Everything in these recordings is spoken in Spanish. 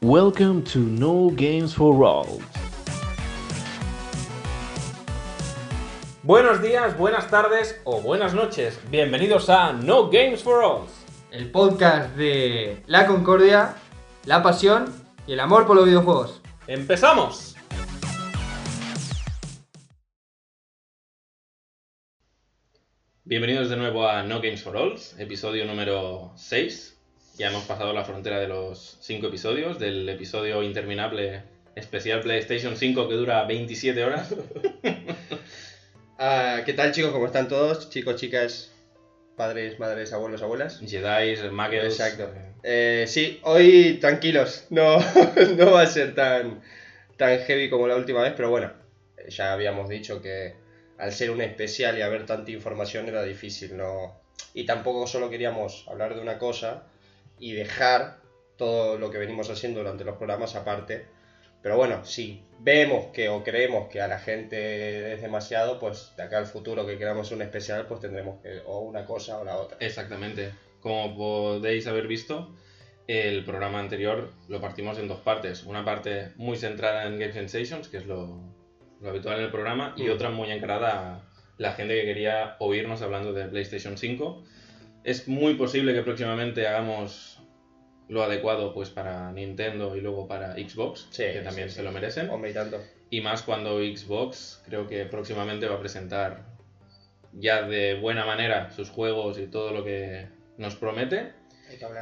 Welcome to No Games for All. Buenos días, buenas tardes o buenas noches. Bienvenidos a No Games for All. el podcast de la concordia, la pasión y el amor por los videojuegos. ¡Empezamos! Bienvenidos de nuevo a No Games for All, episodio número 6. Ya hemos pasado la frontera de los 5 episodios, del episodio interminable especial PlayStation 5 que dura 27 horas. Ah, ¿Qué tal chicos? ¿Cómo están todos? Chicos, chicas, padres, madres, abuelos, abuelas. Jedi, Muggles... Exacto. Eh, sí, hoy tranquilos, no, no va a ser tan, tan heavy como la última vez, pero bueno, ya habíamos dicho que al ser un especial y haber tanta información era difícil, ¿no? Y tampoco solo queríamos hablar de una cosa y dejar todo lo que venimos haciendo durante los programas aparte. Pero bueno, si vemos que o creemos que a la gente es demasiado, pues de acá al futuro que queramos un especial, pues tendremos que o una cosa o la otra. Exactamente. Como podéis haber visto, el programa anterior lo partimos en dos partes. Una parte muy centrada en Game Sensations, que es lo, lo habitual en el programa, y Mm. otra muy encarada a la gente que quería oírnos hablando de PlayStation 5. Es muy posible que próximamente hagamos lo adecuado pues para Nintendo y luego para Xbox, Sí, que también sí, se sí. lo merecen. Hombre, y tanto. Y más cuando Xbox creo que próximamente va a presentar ya de buena manera sus juegos y todo lo que nos promete.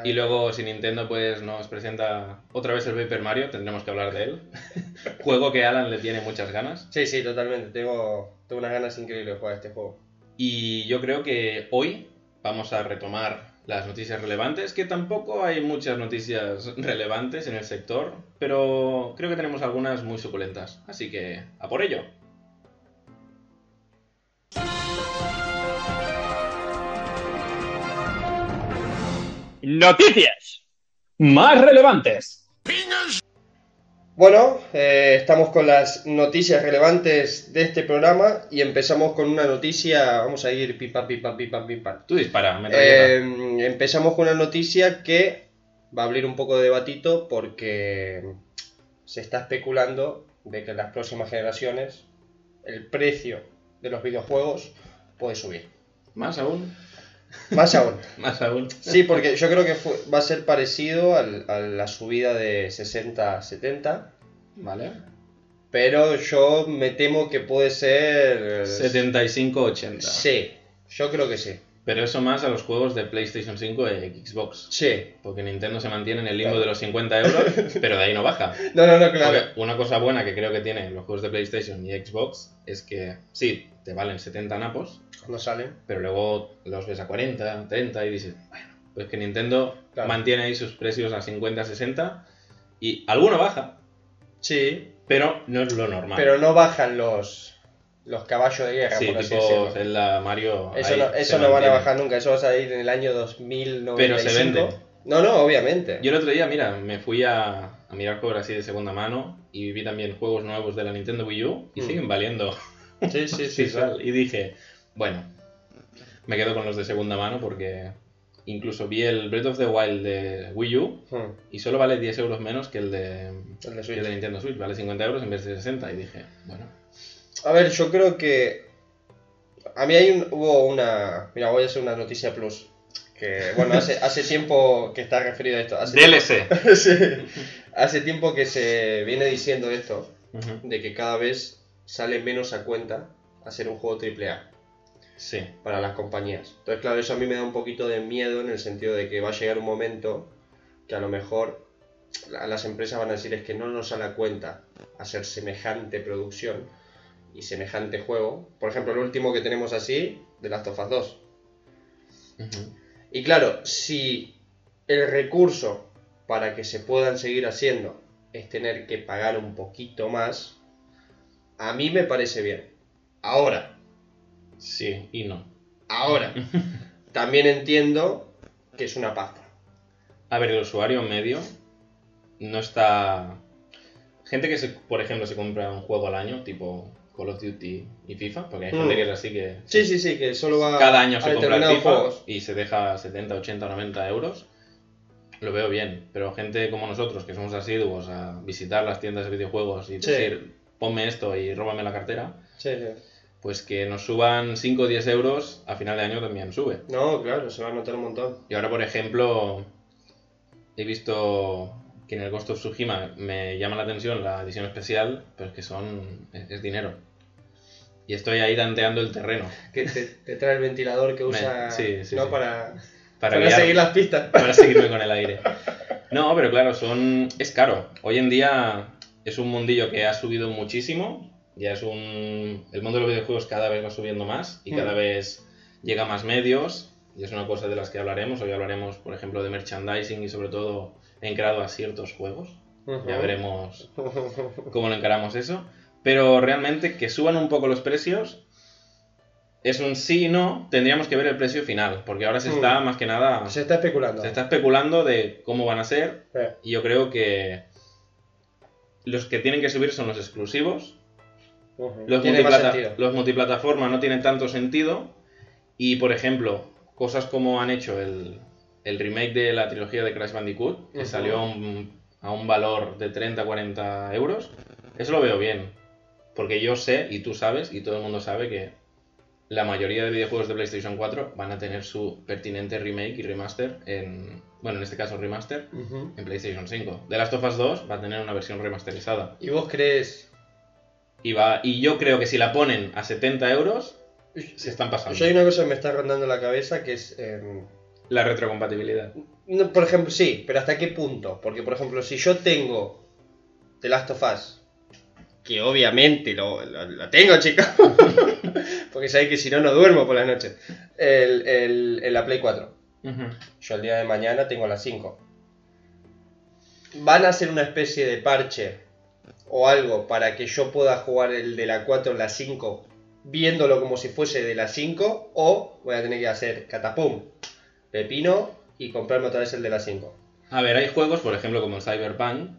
Y luego si Nintendo pues nos presenta otra vez el Paper Mario, tendremos que hablar de él. Juego que Alan le tiene muchas ganas. Sí, sí, totalmente. Tengo, tengo unas ganas increíbles de jugar este juego. Y yo creo que hoy vamos a retomar las noticias relevantes, que tampoco hay muchas noticias relevantes en el sector, pero creo que tenemos algunas muy suculentas. Así que a por ello. Noticias más relevantes. Bueno, eh, estamos con las noticias relevantes de este programa y empezamos con una noticia. Vamos a ir pim pam, pim pam. Tú dispara, metralleta. Eh, empezamos con una noticia que va a abrir un poco de debatito porque se está especulando de que en las próximas generaciones el precio de los videojuegos puede subir. Más aún, Más aún. más aún. Sí, porque yo creo que fue- va a ser parecido al- a la subida de 60 a 70, Vale. pero yo me temo que puede ser... 75-80. Sí, yo creo que sí. Pero eso más a los juegos de PlayStation 5 y Xbox. Sí. Porque Nintendo se mantiene en el limbo Claro. de los 50 euros, pero de ahí no baja. No, no, no, claro. Porque una cosa buena que creo que tienen los juegos de PlayStation y Xbox es que sí, te valen 70 napos, No salen. pero luego los ves a 40, 30 y dices, bueno, pues que Nintendo Claro. mantiene ahí sus precios a 50, 60 y alguno baja, Sí, pero no es lo normal. pero no bajan los, los caballos de guerra, sí, por así tipo. Zelda, Mario. Eso, no, eso no van a bajar nunca, eso va a salir en el año 2095. Pero se vende. No, no, obviamente. Yo el otro día, mira, me fui a, a mirar juegos así de segunda mano y vi también juegos nuevos de la Nintendo Wii U y Mm. siguen valiendo. Sí, sí, sí. Y dije, bueno, me quedo con los de segunda mano porque incluso vi el Breath of the Wild de Wii U Hmm, y solo vale 10 euros menos que el de, el de que el de Nintendo Switch, vale 50 euros en vez de 60 y dije, bueno, A ver, yo creo que. A mí hay un- hubo una. Mira, voy a hacer una noticia plus. Que, bueno, hace, hace tiempo que está referido a esto. Hace DLC. tiempo- Sí. Hace tiempo que se viene diciendo esto. De que cada vez sale menos a cuenta hacer un juego AAA Sí, para las compañías. Entonces, claro, eso a mí me da un poquito de miedo en el sentido de que va a llegar un momento que a lo mejor la- las empresas van a decir es que no nos sale a cuenta hacer semejante producción y semejante juego. Por ejemplo, el último que tenemos así, de Last of Us 2. Ujú. Y claro, si el recurso para que se puedan seguir haciendo es tener que pagar un poquito más, a mí me parece bien. Ahora, sí y no. ahora, también entiendo que es una pasta. A ver, el usuario medio no está... Gente que, se, por ejemplo, se compra un juego al año, tipo Call of Duty y FIFA, porque hay gente Mm. que es así que Sí, sí, sí, que solo va cada año se compra el FIFA juegos. y se deja 70, 80, 90 euros. lo veo bien. Pero gente como nosotros, que somos asiduos a visitar las tiendas de videojuegos y Sí. decir, ponme esto y róbame la cartera, Sí, sí. pues que nos suban 5 o 10 euros a final de año también sube. No, claro, se va a notar un montón. Y ahora, por ejemplo, he visto que en el Ghost of Tsushima me llama la atención la edición especial, pero es que son. es, es dinero. Y estoy ahí tanteando el terreno. Que te, te trae el ventilador que usa sí, sí, ¿no? sí. Para, Para, para seguir las pistas. para seguirme con el aire. No, pero claro, son. es caro. Hoy en día es un mundillo que ha subido muchísimo. Ya es un. El mundo de los videojuegos cada vez va subiendo más y cada Mm. vez llega a más medios. Y es una cosa de las que hablaremos. Hoy hablaremos, por ejemplo, de merchandising y sobre todo encarado a ciertos juegos. Ya veremos cómo lo encaramos eso. Pero realmente que suban un poco los precios es un sí y no. Tendríamos que ver el precio final. Porque ahora se está Mm. más que nada. Se está especulando. Se está especulando de cómo van a ser y yo creo que los que tienen que subir son los exclusivos. Los, multiplata- sentido. los multiplataforma no tienen tanto sentido. Y por ejemplo, cosas como han hecho el, el remake de la trilogía de Crash Bandicoot, que salió a un, a un valor de 30-40 euros, eso lo veo bien. Porque yo sé, y tú sabes, y todo el mundo sabe que la mayoría de videojuegos de PlayStation 4 van a tener su pertinente remake y remaster en. Bueno, en este caso remaster en PlayStation 5. The Last of Us 2 va a tener una versión remasterizada. ¿Y vos crees? Y, va, y yo creo que si la ponen a 70 euros, se están pasando. Yo hay una cosa que me está rondando la cabeza que es... em, La retrocompatibilidad. no, por ejemplo, sí, pero ¿hasta qué punto? Porque, por ejemplo, si yo tengo The Last of Us, que obviamente lo, lo- lo tengo, chicos, porque sabéis que si no, no duermo por las noches, el, el- en la Play 4. Yo el día de mañana tengo la 5. ¿Van a hacer una especie de parche o algo para que yo pueda jugar el de la 4 en la 5 viéndolo como si fuese de la 5? ¿O voy a tener que hacer catapum, pepino y comprarme otra vez el de la 5? A ver, hay juegos, por ejemplo, como el Cyberpunk,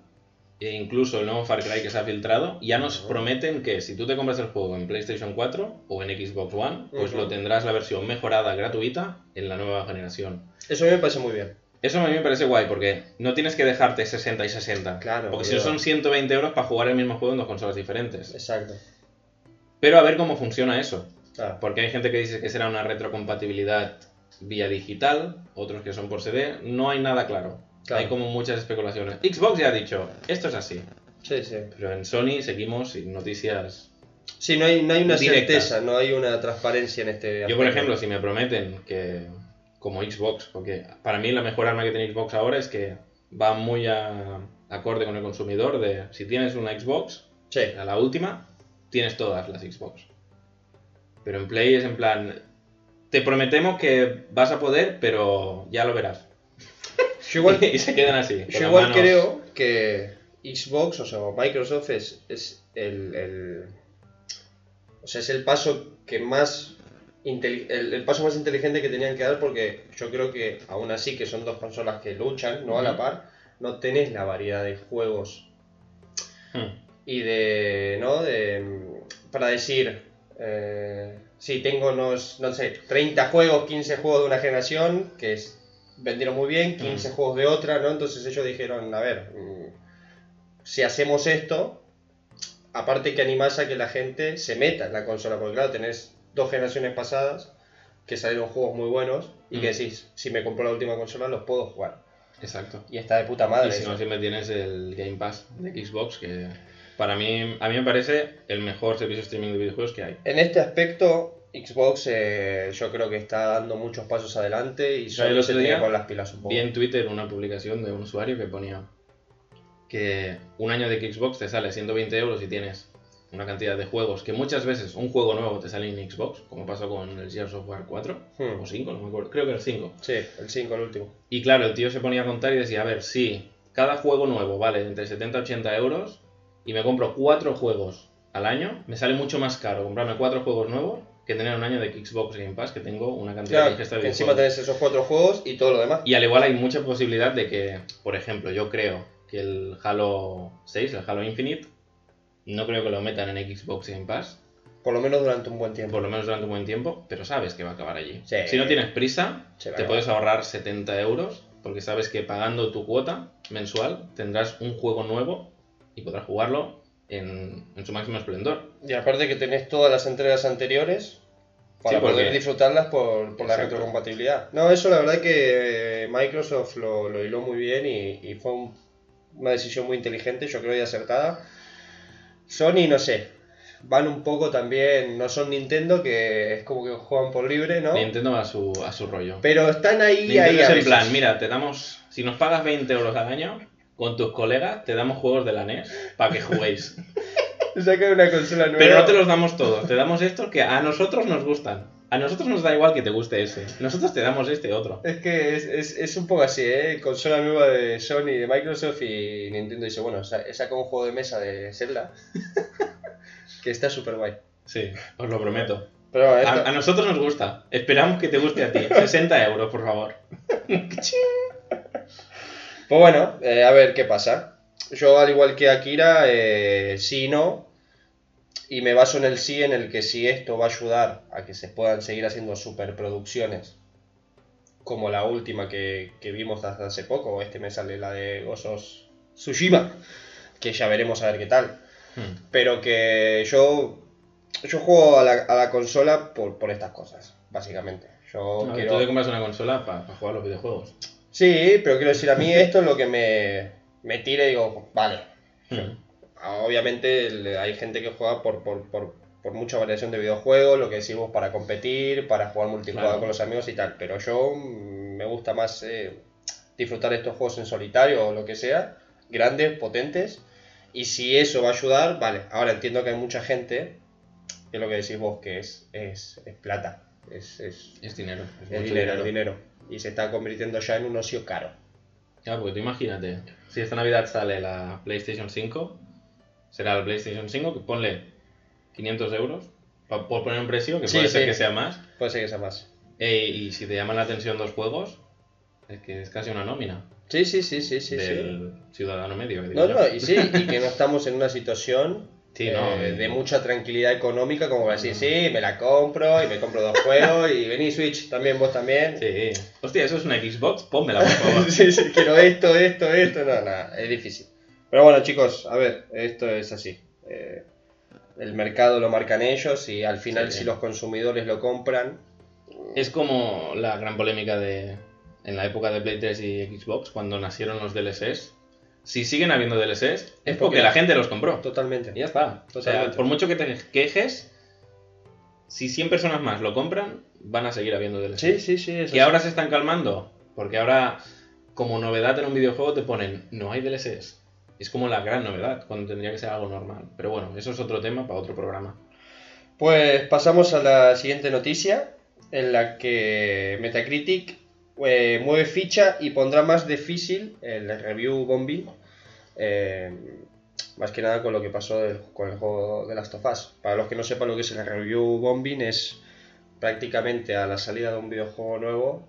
e incluso el nuevo Far Cry que se ha filtrado, ya nos prometen que si tú te compras el juego en PlayStation 4 o en Xbox One, pues lo tendrás la versión mejorada gratuita en la nueva generación. Eso a mí me parece muy bien. Eso a mí me parece guay porque no tienes que dejarte 60 y 60. Claro, Porque si no son 120 euros para jugar el mismo juego en dos consolas diferentes. Exacto. Pero a ver cómo funciona eso. Claro. Porque hay gente que dice que será una retrocompatibilidad vía digital, otros que son por CD. No hay nada claro. Claro. Hay como muchas especulaciones. Xbox ya ha dicho, esto es así. Sí, sí. Pero en Sony seguimos sin noticias. Sí, no hay, no hay una certeza, no hay una transparencia en este Yo, por aspecto. ejemplo, si me prometen que, como Xbox, porque para mí la mejor arma que tiene Xbox ahora es que va muy a, acorde con el consumidor de si tienes una Xbox, Sí. a la última, tienes todas las Xbox. Pero en Play es en plan, te prometemos que vas a poder, pero ya lo verás. Yo igual, y se quedan así. Yo igual manos- creo que Xbox, o sea, Microsoft es, es el, el- o sea, es el paso que más el, el paso más inteligente que tenían que dar porque yo creo que aún así que son dos consolas que luchan, no a la par, no tenés la variedad de juegos Hmm. y de, ¿no? De, para decir, eh, sí, tengo unos, no sé, 30 juegos, 15 juegos de una generación que es- vendieron muy bien, 15 Mm. juegos de otra, ¿no? Entonces ellos dijeron, a ver, mm, si hacemos esto, aparte que animás a que la gente se meta en la consola, porque claro, tenés dos generaciones pasadas que salieron juegos muy buenos y que Mm. decís, si me compro la última consola los puedo jugar. Exacto. Y está de puta madre. Y si eso. no, siempre tienes el Game Pass de Xbox, que para mí, a mí me parece el mejor servicio de streaming de videojuegos que hay. En este aspecto, Xbox eh, yo creo que está dando muchos pasos adelante y solo se tiene poner las pilas un poco. Vi en Twitter una publicación de un usuario que ponía que un año de Xbox te sale 120 euros y tienes una cantidad de juegos que muchas veces un juego nuevo te sale en Xbox, como pasó con el Gears of War 4 Hmm. o 5, no me acuerdo, creo que el 5. Sí, el 5, el último. Y claro, el tío se ponía a contar y decía, a ver, si cada juego nuevo vale entre 70 y 80 euros y me compro cuatro juegos al año, me sale mucho más caro comprarme cuatro juegos nuevos que tener un año de Xbox Game Pass que tengo una cantidad Claro, de ingesta que de encima tenés esos cuatro juegos y todo lo demás. Y al igual hay mucha posibilidad de que, por ejemplo, yo creo que el Halo 6, el Halo Infinite, no creo que lo metan en Xbox Game Pass, Por lo menos durante un buen tiempo. por lo menos durante un buen tiempo, pero sabes que va a acabar allí. Sí. Si no tienes prisa, te puedes ahorrar 70 euros porque sabes que pagando tu cuota mensual tendrás un juego nuevo y podrás jugarlo en, en su máximo esplendor. Y aparte que tenés todas las entregas anteriores para Sí, porque- poder disfrutarlas por, por la retrocompatibilidad. No, eso la verdad que eh, Microsoft lo, lo hiló muy bien y, y fue un- una decisión muy inteligente, yo creo y acertada. Sony, no sé, van un poco también, no son Nintendo, que es como que juegan por libre, ¿no? Nintendo a su, a su rollo. Pero están ahí, Nintendo ahí es a en veces. plan, mira, te damos, si nos pagas 20 euros al año, con tus colegas te damos juegos de la NES para que juguéis. Sacan una consola nueva. Pero no te los damos todos, te damos estos que a nosotros nos gustan. A nosotros nos da igual que te guste ese. Nosotros te damos este otro. Es que es, es, es un poco así, ¿eh? Consola nueva de Sony, de Microsoft y Nintendo dice, bueno, sa- saca un juego de mesa de Zelda que está súper guay. Sí, os lo prometo. Pero A, a nosotros nos gusta. Esperamos que te guste a ti. 60 euros, por favor. Pues bueno, eh, a ver qué pasa. Yo, al igual que Akira, eh, sí y no. Y me baso en el sí, en el que si esto va a ayudar a que se puedan seguir haciendo superproducciones, como la última que, que vimos hasta hace poco, este me sale la de Osos Tsushima, que ya veremos a ver qué tal. Hmm. Pero que yo, yo juego a la, a la consola por, por estas cosas, básicamente. Yo ver, quiero... Tú te compras una consola para jugar los videojuegos. Sí, pero quiero decir, a mí esto es lo que me, me tira y digo, vale. Hmm. Obviamente hay gente que juega por, por, por, por mucha variación de videojuegos, lo que decimos para competir, para jugar multijugador Claro. con los amigos y tal. Pero yo me gusta más eh, disfrutar de estos juegos en solitario o lo que sea, grandes, potentes. Y si eso va a ayudar, vale. Ahora entiendo que hay mucha gente, que es lo que decís vos, que es, es, es plata. Es, es, Es dinero. Es, dinero, es dinero. Y se está convirtiendo ya en un ocio caro. Claro, porque tú imagínate, si esta Navidad sale la PlayStation 5, será la PlayStation 5 que ponle 500 euros, por poner un precio, que Sí, puede ser sí. que sea más, Puede ser que sea más. e- y si te llaman la atención dos juegos, es que es casi una nómina Sí, sí, sí, sí, sí. sí. del ciudadano medio. que No, no, y sí, y que no estamos en una situación Sí, eh, no, de eh. mucha tranquilidad económica como para decir, sí, me la compro y me compro dos juegos y vení Switch también, vos también. Sí. Hostia, eso es una Xbox, pónmela, por favor. Sí, sí, quiero esto, esto, esto, no, nada, es difícil. Pero bueno, chicos, a ver, esto es así. Eh, el mercado lo marcan ellos y al final Sí. si los consumidores lo compran, Es como la gran polémica de en la época de Play 3 y Xbox, cuando nacieron los DLCs. Si siguen habiendo DLCs, es porque porque- la gente los compró. totalmente. Y ya está. O sea, Totalmente. por mucho que te quejes, si 100 personas más lo compran, van a seguir habiendo DLCs. Sí, sí, sí. eso Que sí. ahora se están calmando, porque ahora, como novedad en un videojuego, te ponen, no hay DLCs. Es como la gran novedad, cuando tendría que ser algo normal. Pero bueno, eso es otro tema para otro programa. Pues pasamos a la siguiente noticia, en la que Metacritic eh, mueve ficha y pondrá más difícil el review bombing, eh, más que nada con lo que pasó del- con el juego de Last of Us. Para los que no sepan lo que es el review bombing, es prácticamente a la salida de un videojuego nuevo,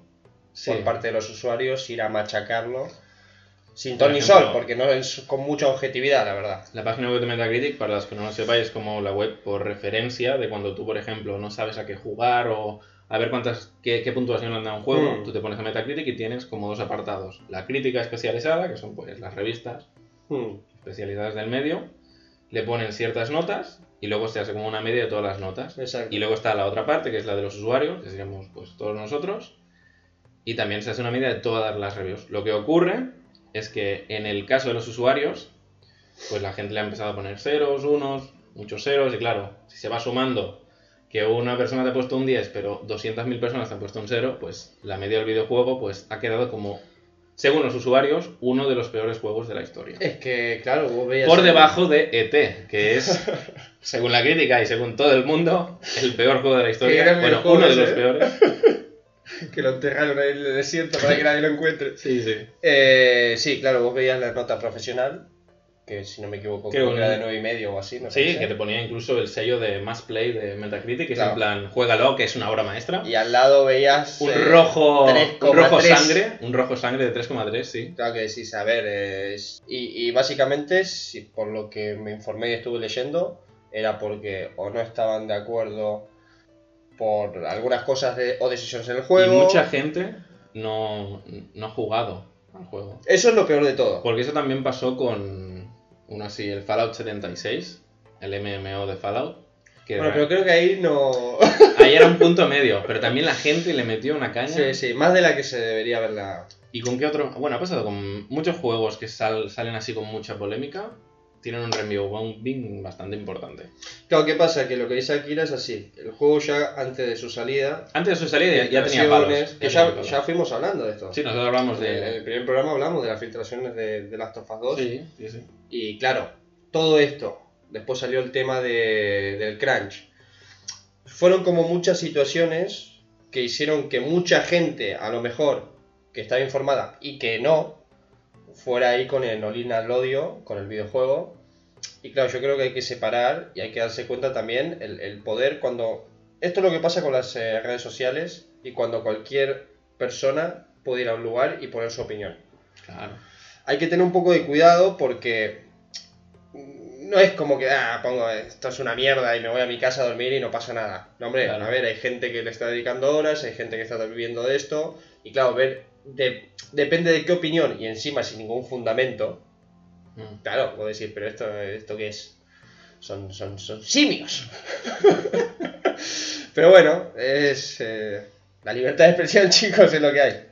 Sí. por parte de los usuarios, ir a machacarlo sin ton ni sol, porque no es con mucha objetividad, la verdad. La página web de Metacritic, para los que no lo sepáis, es como la web por referencia de cuando tú, por ejemplo, no sabes a qué jugar o a ver cuántas qué, qué puntuación anda un juego, Mm. tú te pones a Metacritic y tienes como dos apartados. La crítica especializada, que son pues las revistas Hmm. especializadas del medio, le ponen ciertas notas y luego se hace como una media de todas las notas. Exacto. Y luego está la otra parte, que es la de los usuarios, que seríamos pues todos nosotros. Y también se hace una media de todas las reviews. Lo que ocurre es que en el caso de los usuarios, pues la gente le ha empezado a poner ceros, unos, muchos ceros, y claro, si se va sumando que una persona te ha puesto un 10, pero 200.000 personas te han puesto un 0, pues la media del videojuego pues ha quedado como, según los usuarios, uno de los peores juegos de la historia. Es que, claro, vos veías... Por debajo de ET, que es, según la crítica y según todo el mundo, el peor juego de la historia. Bueno, uno de ese, los ¿eh? peores. que lo enterraron ahí en el desierto para que nadie lo encuentre. Sí, sí. Eh, sí, claro, vos veías la nota profesional, que si no me equivoco, Creo que era de 9 y medio o así. me Sí, parece. que te ponía incluso el sello de Mass Play de Metacritic, que Claro. es en plan, juégalo, que es una obra maestra. Y al lado veías... Un eh, rojo, un 3,3. rojo sangre, un rojo sangre de 3,3, sí. Claro que decís, a ver, es- y, y básicamente, si, por lo que me informé y estuve leyendo, era porque o no estaban de acuerdo por algunas cosas de- o decisiones en el juego. Y mucha gente no, no ha jugado al juego. Eso es lo peor de todo. Porque eso también pasó con uno así, el Fallout 76, el MMO de Fallout. Que Bueno, era- pero creo que ahí no. ahí era un punto medio, pero también la gente le metió una caña. sí, sí, más de la que se debería haberla. ¿Y con qué otro? Bueno, ha pasado con muchos juegos que sal- salen así con mucha polémica. Tienen un bombing bastante importante. Claro, ¿qué pasa? Que lo que dice Akira es así. El juego ya antes de su salida. Antes de su salida ya, ya tenía palos. Que ya ya, tenía palos. ya fuimos hablando de esto. Sí, nosotros hablamos En el de... primer programa hablamos de las filtraciones de, de Last of Us 2. Sí, sí, sí. Y claro, todo esto. Después salió el tema de- del crunch. Fueron como muchas situaciones que hicieron que mucha gente, a lo mejor, que estaba informada y que no, fuera ahí con el Olina al odio, con el videojuego. Y claro, yo creo que hay que separar y hay que darse cuenta también el, el poder cuando... Esto es lo que pasa con las eh, redes sociales y cuando cualquier persona puede ir a un lugar y poner su opinión Claro. hay que tener un poco de cuidado porque no es como que, ah, pongo, esto es una mierda y me voy a mi casa a dormir y no pasa nada. No, hombre, Claro. a ver, hay gente que le está dedicando horas, hay gente que está viviendo de esto y claro, ver, de- depende de qué opinión y encima sin ningún fundamento, Mm. claro, puedo decir, pero esto, esto qué es? Son, son, son simios. pero bueno, es eh, la libertad de expresión, chicos, es lo que hay.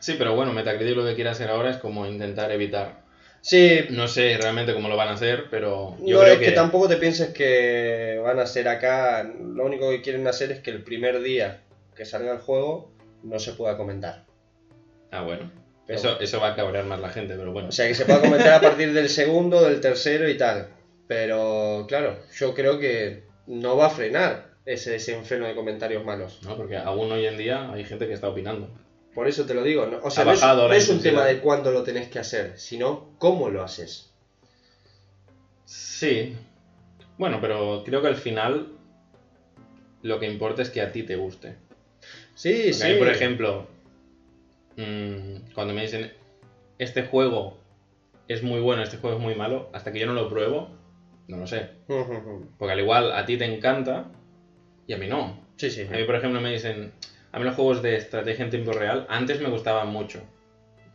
Sí, pero bueno, Metacritic lo que quiere hacer ahora es como intentar evitar. Sí, No sé realmente cómo lo van a hacer, pero yo no creo es que... tampoco te pienses que van a ser acá. Lo único que quieren hacer es que el primer día que salga el juego no se pueda comentar. Ah, bueno. Pero- Eso, eso va a cabrear más la gente, pero bueno. O sea, que se pueda comentar a partir del segundo, del tercero y tal. Pero claro, yo creo que no va a frenar ese desenfreno de comentarios malos. ¿no? Porque aún hoy en día hay gente que está opinando. Por eso te lo digo. ¿no? O sea, no es, no un tema de cuándo lo tenés que hacer, sino cómo lo haces. Sí. Bueno, pero creo que al final lo que importa es que a ti te guste. Sí, Porque sí. a mí, por ejemplo, mm, cuando me dicen este juego es muy bueno, este juego es muy malo, hasta que yo no lo pruebo, no lo sé. Porque al igual a ti te encanta y a mí no. Sí, sí. A mí, por ejemplo, me dicen, a mí los juegos de estrategia en tiempo real antes me gustaban mucho.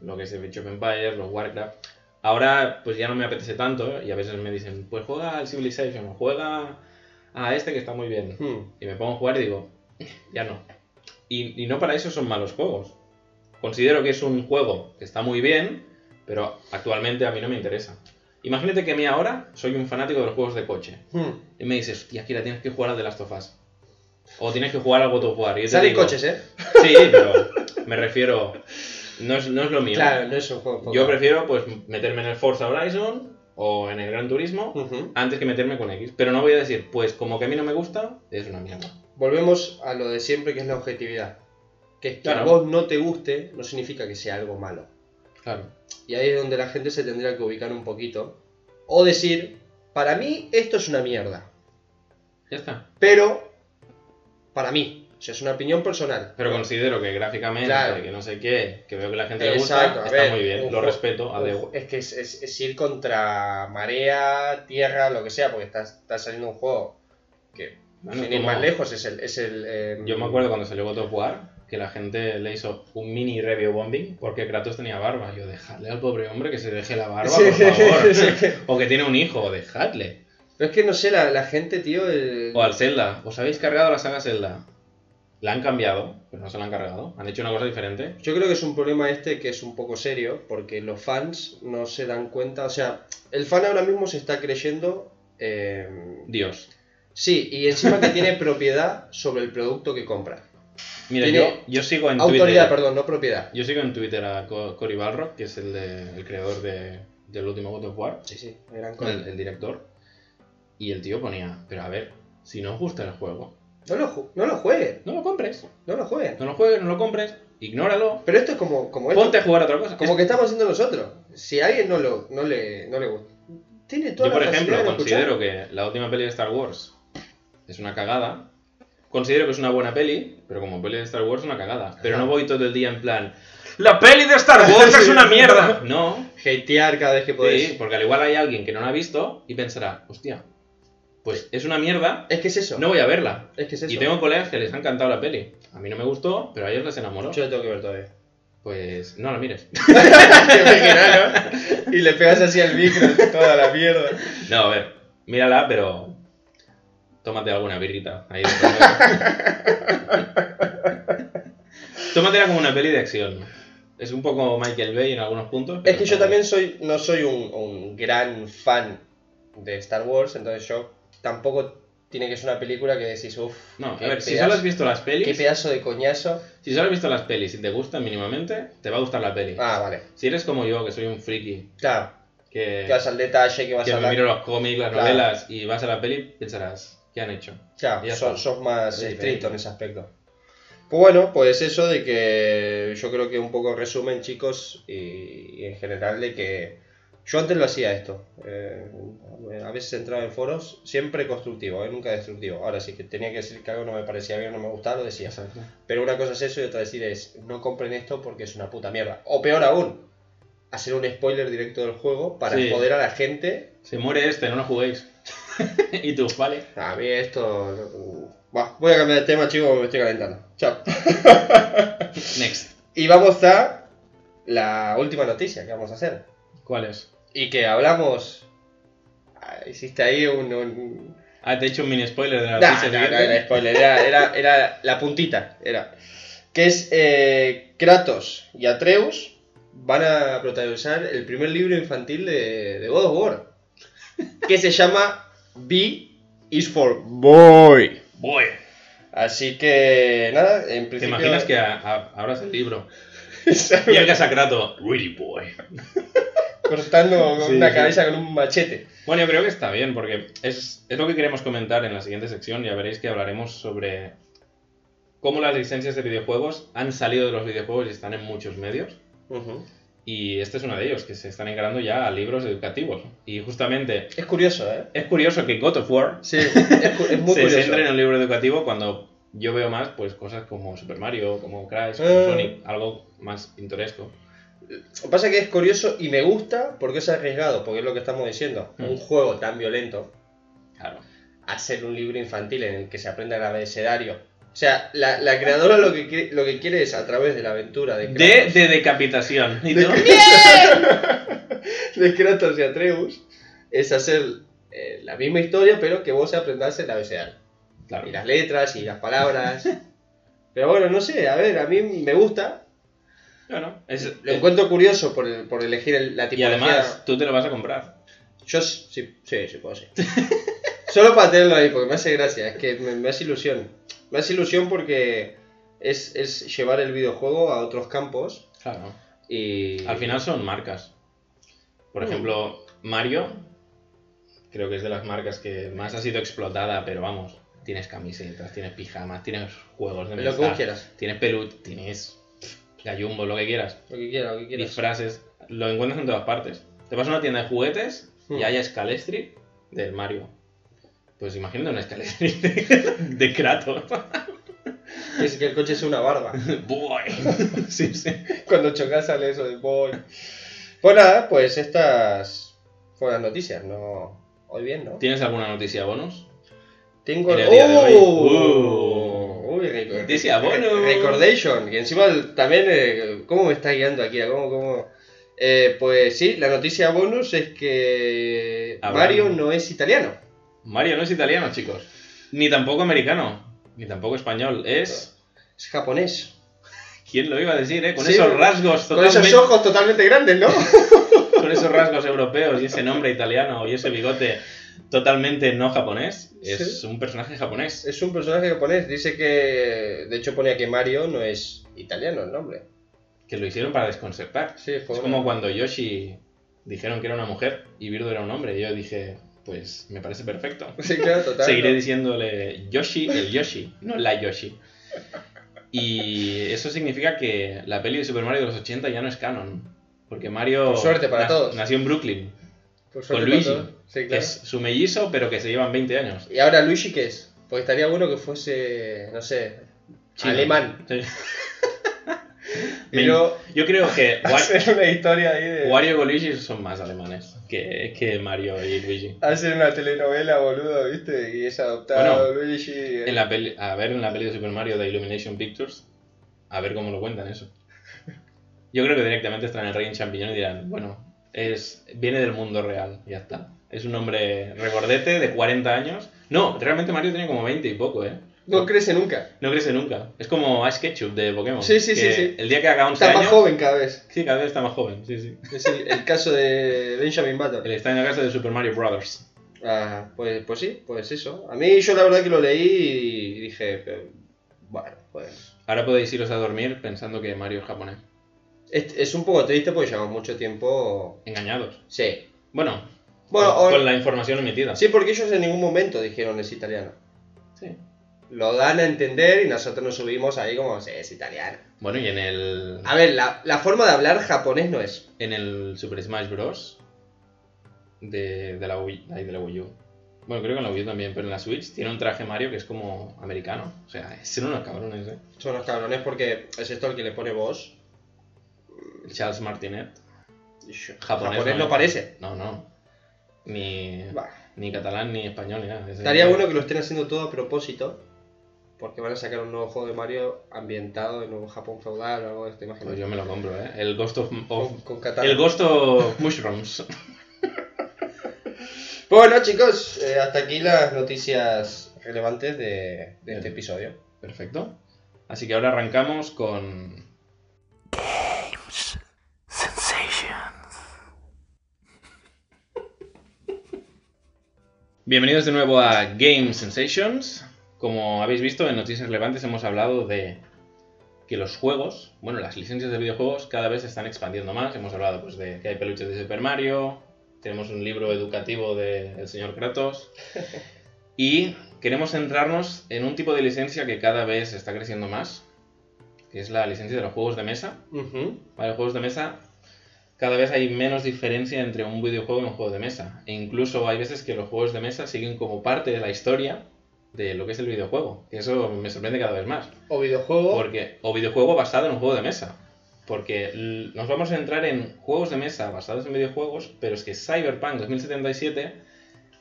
Lo que es el Age of Empires, los Warcraft. Ahora, pues ya no me apetece tanto y a veces me dicen, pues juega al Civilization o juega a este que está muy bien. Hmm. Y me pongo a jugar y digo, ya no. Y, y no para eso son malos juegos. Considero que es un juego que está muy bien, pero actualmente a mí no me interesa. Imagínate que a mí ahora soy un fanático de los juegos de coche. Hmm. Y me dices, hostia, Kira, tienes que jugar al The Last of Us. O tienes que jugar al God of War. Y Salen coches, ¿eh? Sí, pero me refiero. No es, no es lo mío. Claro, no es un juego. Yo prefiero pues meterme en el Forza Horizon o en el Gran Turismo antes que meterme con X. Pero no voy a decir, pues como que a mí no me gusta, es una mierda. Volvemos a lo de siempre que es la objetividad. Que Claro. a vos no te guste no significa que sea algo malo. Claro. Y ahí es donde la gente se tendría que ubicar un poquito. O decir, para mí esto es una mierda. Ya está. Pero, para mí. O sea, es una opinión personal. Pero considero que gráficamente, Claro. que no sé qué, que veo que la gente le Exacto, gusta, a está ver, muy bien. Lo juego- respeto, adeu. Es que es, es- es ir contra marea, tierra, lo que sea, porque está, está saliendo un juego que, Bueno, sin ir más lejos, es el... Es el eh, Yo me acuerdo cuando salió God of War, que la gente le hizo un mini review bombing porque Kratos tenía barba. Yo, dejadle al pobre hombre que se deje la barba, por favor. o que tiene un hijo, dejadle. Pero es que no sé, la, la gente, tío... el- O al Zelda. ¿Os habéis cargado la saga Zelda? La han cambiado, pero no se la han cargado. Han hecho una cosa diferente. Yo creo que es un problema este que es un poco serio, porque los fans no se dan cuenta, o sea, el fan ahora mismo se está creyendo... eh, Dios. sí, y encima que tiene propiedad sobre el producto que compra. Mira, yo, yo sigo en Autoridad, Twitter. perdón, no propiedad. Yo sigo en Twitter a Co- Cory Balrock, que es el, de- el creador de- del último God of War, Sí, sí, gran el, el director. Y el tío ponía, pero a ver, si no os gusta el juego, No lo, no lo jueguen, no lo compres. no lo jueguen. No lo juegues, no lo compres, ignóralo. Pero esto es como, como esto, Ponte a jugar a otra cosa. como Es- que estamos haciendo nosotros. Si a alguien no, lo, no, le, no le gusta, tiene toda Yo, por la ejemplo, de considero escuchar. que la última peli de Star Wars es una cagada. Considero que es una buena peli, pero como peli de Star Wars es una cagada. Pero Ajá. no voy todo el día en plan, ¡La peli de Star Wars es una mierda! No, Hatear cada vez que podéis. sí, porque al igual hay alguien que no la ha visto y pensará, hostia, pues es una mierda, Es que es eso. no voy a verla. es que es eso. Y tengo colegas que les ha encantado la peli. A mí no me gustó, pero a ellos les enamoró. Yo la tengo que ver todavía. Pues no lo mires. Y le pegas así al micro toda la mierda. No, a ver, mírala, pero tómate alguna birrita. Ahí. Tómatela como una peli de acción. Es un poco Michael Bay en algunos puntos. Es que yo también soy, no soy un, un gran fan de Star Wars, entonces yo tampoco tiene que ser una película que decís, uff. No, a qué ver, si pedazo- solo has visto las qué pelis, pedazo de coñazo. si solo has visto las pelis y te gustan mínimamente, te va a gustar la peli. Ah, vale. Si eres como yo, que soy un friki, Claro, que, que vas al detalle, que vas que a me la... miro los cómics, las Claro. novelas y vas a la peli, pensarás, ¿qué han hecho? Claro, Ya sos, más Es estricto en ese aspecto. Pues bueno, pues eso de que yo creo que un poco resumen, chicos, y, y en general de que yo antes lo hacía esto. eh, a veces entraba en foros, siempre constructivo, eh, nunca destructivo. Ahora sí que tenía que decir que algo no me parecía bien, no me gustaba, lo decía. Pero una cosa es eso y otra decir es, no compren esto porque es una puta mierda. O peor aún, hacer un spoiler directo del juego para Sí. joder a la gente Se muere este, no lo juguéis. y tú, vale. A mí esto... Buah, voy a cambiar de tema, chicos, me estoy calentando. Chao. Next. Y vamos a la última noticia que vamos a hacer. ¿Cuál es? Y que hablamos... Ah, Hiciste ahí un... un... Ah, te he hecho un mini spoiler de la Nah, noticia nah, no era spoiler, era, era, era la puntita. Era. Que es eh, Kratos y Atreus van a protagonizar el primer libro infantil de, de God of War. Que se llama B is for Boy. Boy. Así que, nada, en ¿Te principio... imaginas que a- a- abras el libro y que... hagas a Kratos? Really boy. cortando con Sí, una sí. cabeza con un machete. Bueno, yo creo que está bien, porque es, es lo que queremos comentar en la siguiente sección. Ya veréis que hablaremos sobre cómo las licencias de videojuegos han salido de los videojuegos y están en muchos medios. Y este es uno de ellos, que se están encarando ya a libros educativos. Y justamente Es curioso, ¿eh? es curioso que God of War Sí, es, cu- es muy se curioso. centre en un libro educativo cuando yo veo más pues cosas como Super Mario, como Crash, como Ah. Sonic, algo más pintoresco. Lo que pasa es que es curioso y me gusta porque es arriesgado, porque es lo que estamos diciendo. Mm. Un juego tan violento, Claro. hacer un libro infantil en el que se aprenda el abecedario. O sea, la, la creadora lo que, quiere, lo que quiere es, a través de la aventura de De, Kratos, de decapitación. ¿Y De tú? de Kratos y Atreus, es hacer eh, la misma historia, pero que vos aprendas el abecedario. Claro. y las letras y las palabras. Pero bueno, no sé, a ver, a mí me gusta. Bueno, es- Lo encuentro curioso por, el- por elegir el- la y tipología. además tú te lo vas a comprar. Yo sí, sí, sí puedo, sí. Solo para tenerlo ahí, porque me hace gracia, es que me, me hace ilusión. Me hace ilusión porque es, es llevar el videojuego a otros campos Claro. y... Al final son marcas. Por Mm. ejemplo, Mario, creo que es de las marcas que más ha sido explotada, pero vamos, tienes camisetas, tienes pijamas, tienes juegos de Lo que quieras, tienes pelut, tienes gallumbo, lo que quieras, lo que quieras, lo que quieras. disfraces, lo encuentras en todas partes. Te vas a una tienda de juguetes Mm. y hay Scalestri del Mario. Pues imagínate un Scalestri de, Kratos. Es que el coche es una barba. Boy. sí, sí. Cuando chocas sale eso de boy. Pues nada, pues estas fueron las noticias, no... Hoy bien, ¿no? ¿Tienes alguna noticia bonus? Tengo En el día de hoy. ¡Oh! Uy, Noticia bonus. Recordation, que encima también, eh, ¿cómo me está guiando aquí? ¿Cómo, cómo? Eh, pues sí, la noticia bonus es que Mario no es italiano. Mario no es italiano, chicos. Ni tampoco americano. Ni tampoco español. Es. Es japonés. ¿Quién lo iba a decir, eh? Con Sí, esos rasgos Con totalmente. esos ojos totalmente grandes, ¿no? con esos rasgos europeos y ese nombre italiano y ese bigote totalmente no japonés. Es Sí. un personaje japonés. Es un personaje japonés. Dice que, de hecho, ponía que Mario no es italiano el nombre. Que lo hicieron para desconcertar. Sí, fue Es una- como cuando Yoshi dijeron que era una mujer y Birdo era un hombre. Y yo dije, pues me parece perfecto. Sí, claro, total. Seguiré diciéndole Yoshi, el Yoshi, no la Yoshi. Y eso significa que la peli de Super Mario de los 80 ya no es canon. Porque Mario Por suerte para na- todos. nació en Brooklyn. Por con suerte Luigi, para todos. Sí, que claro. es su mellizo, pero que se llevan 20 años. ¿Y ahora Luigi qué es? Porque estaría bueno que fuese, no sé, Chino. alemán. Sí. Y luego Yo creo que hacer una historia ahí de... Wario y Luigi son más alemanes que, que Mario y Luigi. Hacer una telenovela, boludo, ¿viste? Y es adoptado Luigi. eh. En la peli, a ver en la peli de Super Mario de Illumination Pictures, a ver cómo lo cuentan eso. Yo creo que directamente estarán en el Rey en Champiñón y dirán, bueno, es viene del mundo real, ya está. Es un hombre regordete de 40 años. No, realmente Mario tiene como 20 y poco, ¿eh? No crece nunca. No crece nunca. Es como Ash Ketchum de Pokémon. Sí, sí, sí, sí. El día que haga 11 Está años... más joven cada vez. Sí, cada vez está más joven, sí, sí. Es el, el caso de Benjamin Button. El extraño caso de Super Mario Brothers. Ah, pues, pues sí, pues eso. A mí yo la verdad que lo leí y dije, pero, bueno, pues... Ahora podéis iros a dormir pensando que Mario es japonés. Es, es un poco triste porque llevamos mucho tiempo... Engañados. Sí. Bueno, Bueno, con, o- con la información omitida. Sí, porque ellos en ningún momento dijeron es italiano. Sí. Lo dan a entender y nosotros nos subimos ahí como, es italiano. Bueno, y en el, A ver, la, la forma de hablar japonés no es. en el Super Smash Bros. De, de, la Wii, de la Wii U. Bueno, creo que en la Wii U también, pero en la Switch tiene un traje Mario que es como americano. O sea, son unos cabrones, ¿eh? Son los cabrones porque es esto el que le pone voz. Charles Martinet. Japonés, Japonés, no, parece. No, no. Ni, Bah. ni catalán, ni español, ni nada. Es- Estaría bueno que lo estén haciendo todo a propósito. Porque van a sacar un nuevo juego de Mario ambientado en un Japón feudal o algo de esta imagen. Pues yo me lo compro, ¿eh? El Ghost of... of- con, con katana. el Ghost of Mushrooms. Bueno, chicos, eh, hasta aquí las noticias relevantes de, de este episodio. Perfecto. Así que ahora arrancamos con... Bienvenidos de nuevo a Game Sensations. Como habéis visto, en Noticias Relevantes hemos hablado de que los juegos, bueno, las licencias de videojuegos cada vez se están expandiendo más. Hemos hablado pues, de que hay peluches de Super Mario, tenemos un libro educativo del señor Kratos. Y queremos centrarnos en un tipo de licencia que cada vez está creciendo más, que es la licencia de los juegos de mesa. Ujú. Para los juegos de mesa, cada vez hay menos diferencia entre un videojuego y un juego de mesa. E incluso hay veces que los juegos de mesa siguen como parte de la historia de lo que es el videojuego. Que eso me sorprende cada vez más. O videojuego. Porque, o videojuego basado en un juego de mesa. Porque nos vamos a centrar en juegos de mesa basados en videojuegos, pero es que Cyberpunk 2077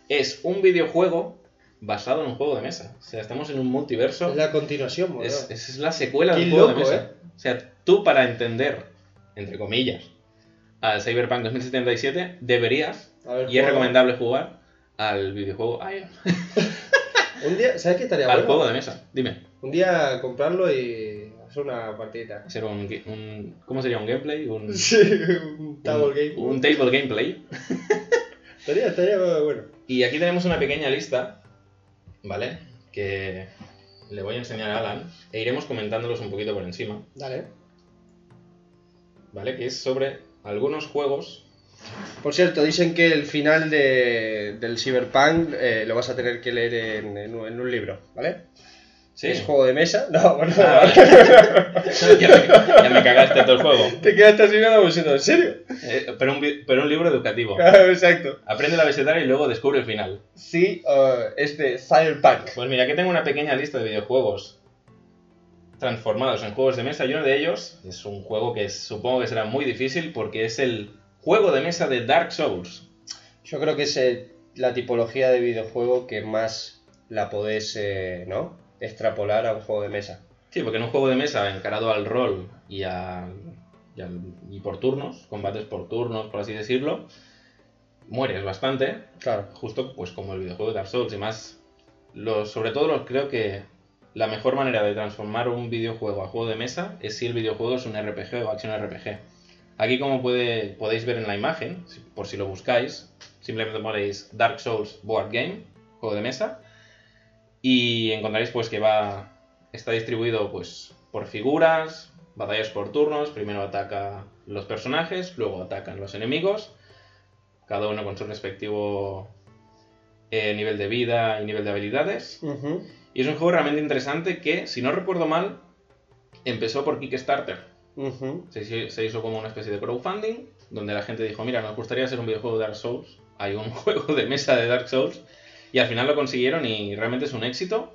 es un videojuego basado en un juego de mesa. O sea, estamos en un multiverso. Es la continuación. Es, es la secuela Qué del juego loco, de mesa. ¿eh? O sea, tú para entender, entre comillas, al Cyberpunk 2077, deberías, Haber y es recomendable jugar al videojuego, ay, Un día, ¿sabes qué estaría al bueno? juego de mesa. Dime, Un día comprarlo y hacer una partidita. hacer un, un- ¿cómo sería un gameplay? Un, Sí, un table game. un, un table gameplay. Estaría, estaría bueno. Y aquí tenemos una pequeña lista, ¿vale? Que le voy a enseñar a Alan e iremos comentándolos un poquito por encima, Dale. ¿vale? Que es sobre algunos juegos Por cierto, dicen que el final de, del Cyberpunk eh, lo vas a tener que leer en, en un, en un libro, ¿vale? Sí. ¿Es juego de mesa? No, bueno. Ah, vale. ya, me, ya me cagaste todo el juego. Te quedaste así nada diciendo, ¿en serio? Eh, pero, un, pero un libro educativo. Ah, Exacto. Aprende la abecedario y luego descubre el final. Sí, uh, es de Cyberpunk. Pues mira, aquí tengo una pequeña lista de videojuegos transformados en juegos de mesa y uno de ellos es un juego que supongo que será muy difícil porque es el juego de mesa de Dark Souls. Yo creo que es eh, la tipología de videojuego que más la podés, eh, ¿no? Extrapolar a un juego de mesa. Sí, porque en un juego de mesa encarado al rol y, al- y, al- y por turnos, combates por turnos, por así decirlo, mueres bastante, Claro. justo pues como el videojuego de Dark Souls y más los, sobre todo los- creo que la mejor manera de transformar un videojuego a juego de mesa es si el videojuego es un RPG o acción RPG. Aquí como puede, podéis ver en la imagen, por si lo buscáis, simplemente ponéis Dark Souls Board Game, juego de mesa, y encontraréis pues que va está distribuido pues por figuras, batallas por turnos, primero ataca los personajes, luego atacan los enemigos, cada uno con su respectivo eh, nivel de vida y nivel de habilidades. Y es un juego realmente interesante que, si no recuerdo mal, empezó por Kickstarter. Ujú. Se, hizo- se hizo como una especie de crowdfunding, donde la gente dijo, mira, nos gustaría hacer un videojuego de Dark Souls. Hay un juego de mesa de Dark Souls. Y al final lo consiguieron y realmente es un éxito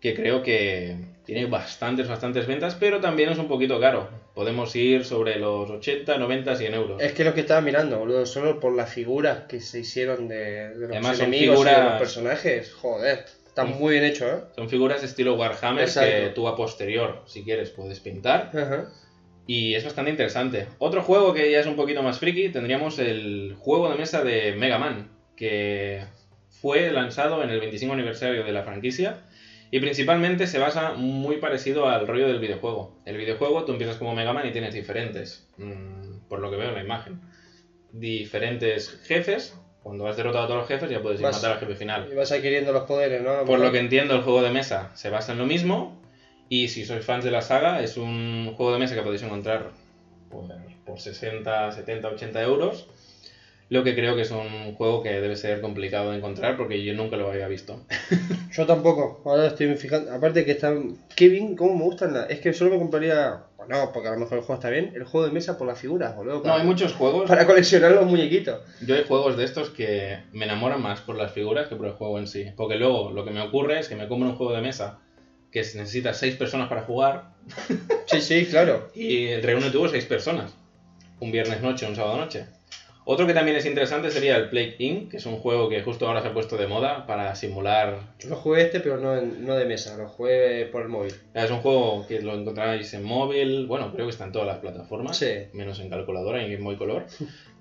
que creo que tiene bastantes, bastantes ventas, pero también es un poquito caro. Podemos ir sobre los 80, 90, 100 euros. Es que lo que estaba mirando, boludo, solo por las figuras que se hicieron de, de los Además, enemigos y de figuras- los personajes, joder, está Son- muy bien hecho, ¿eh? Son figuras estilo Warhammer que Exacto. tú a posterior, si quieres, puedes pintar Ajá. Y es bastante interesante. Otro juego que ya es un poquito más friki, tendríamos el juego de mesa de Mega Man, que fue lanzado en el 25 aniversario de la franquicia y principalmente se basa muy parecido al rollo del videojuego. El videojuego tú empiezas como Mega Man y tienes diferentes, mm, por lo que veo en la imagen, diferentes jefes. Cuando has derrotado a todos los jefes ya puedes ir a Vas- matar al jefe final. Y vas adquiriendo los poderes, ¿no? Por lo que entiendo, el juego de mesa se basa en lo mismo. Y si sois fans de la saga, es un juego de mesa que podéis encontrar por, por 60, 70, 80 euros. Lo que creo que es un juego que debe ser complicado de encontrar porque yo nunca lo había visto. Yo tampoco, ahora estoy fijando. Aparte que están. Qué bien, cómo me gustan. las- Es que solo me compraría. Bueno, porque a lo mejor el juego está bien. El juego de mesa por las figuras, boludo. No, Para, hay muchos juegos. para coleccionar los muñequitos. Yo hay juegos de estos que me enamoran más por las figuras que por el juego en sí. Porque luego lo que me ocurre es que me compro un juego de mesa que se necesita 6 personas para jugar Sí, sí, claro. y reúne tuvo 6 personas. Un viernes noche, un sábado noche. Otro que también es interesante sería el Plague Inc., que es un juego que justo ahora se ha puesto de moda para simular. Lo jugué este, pero no, no de mesa, lo jugué por el móvil. Es un juego que lo encontráis en móvil, bueno, creo que está en todas las plataformas, Sí. menos en calculadora y en Game Boy Color.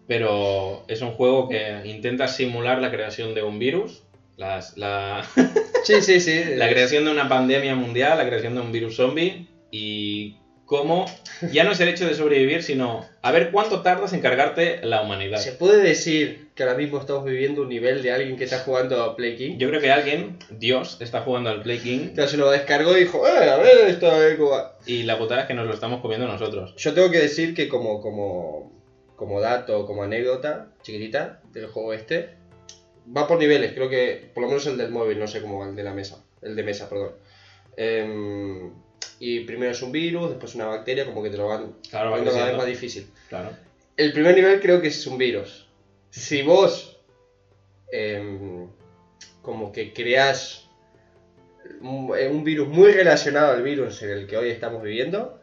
Pero es un juego que intenta simular la creación de un virus, las- la, Sí, sí, sí. la creación de una pandemia mundial, la creación de un virus zombie y cómo ya no es el hecho de sobrevivir, sino a ver cuánto tardas en cargarte la humanidad. ¿Se puede decir que ahora mismo estamos viviendo un nivel de alguien que está jugando a Play King? Yo creo que alguien, Dios, está jugando al Play King Claro, se lo descargó y dijo, eh, a ver esto, a ver cómo va". y la putada es que nos lo estamos comiendo nosotros. Yo tengo que decir que como, como, como dato, como anécdota chiquitita del juego este, va por niveles, creo que por lo menos el del móvil, no sé cómo va el de la mesa, el de mesa, perdón. Em, y primero es un virus, después una bacteria, como que te lo van Claro, poniendo cada vez más difícil. Claro. El primer nivel creo que es un virus. Si vos em, como que creás un, eh, un virus muy relacionado al virus en el que hoy estamos viviendo,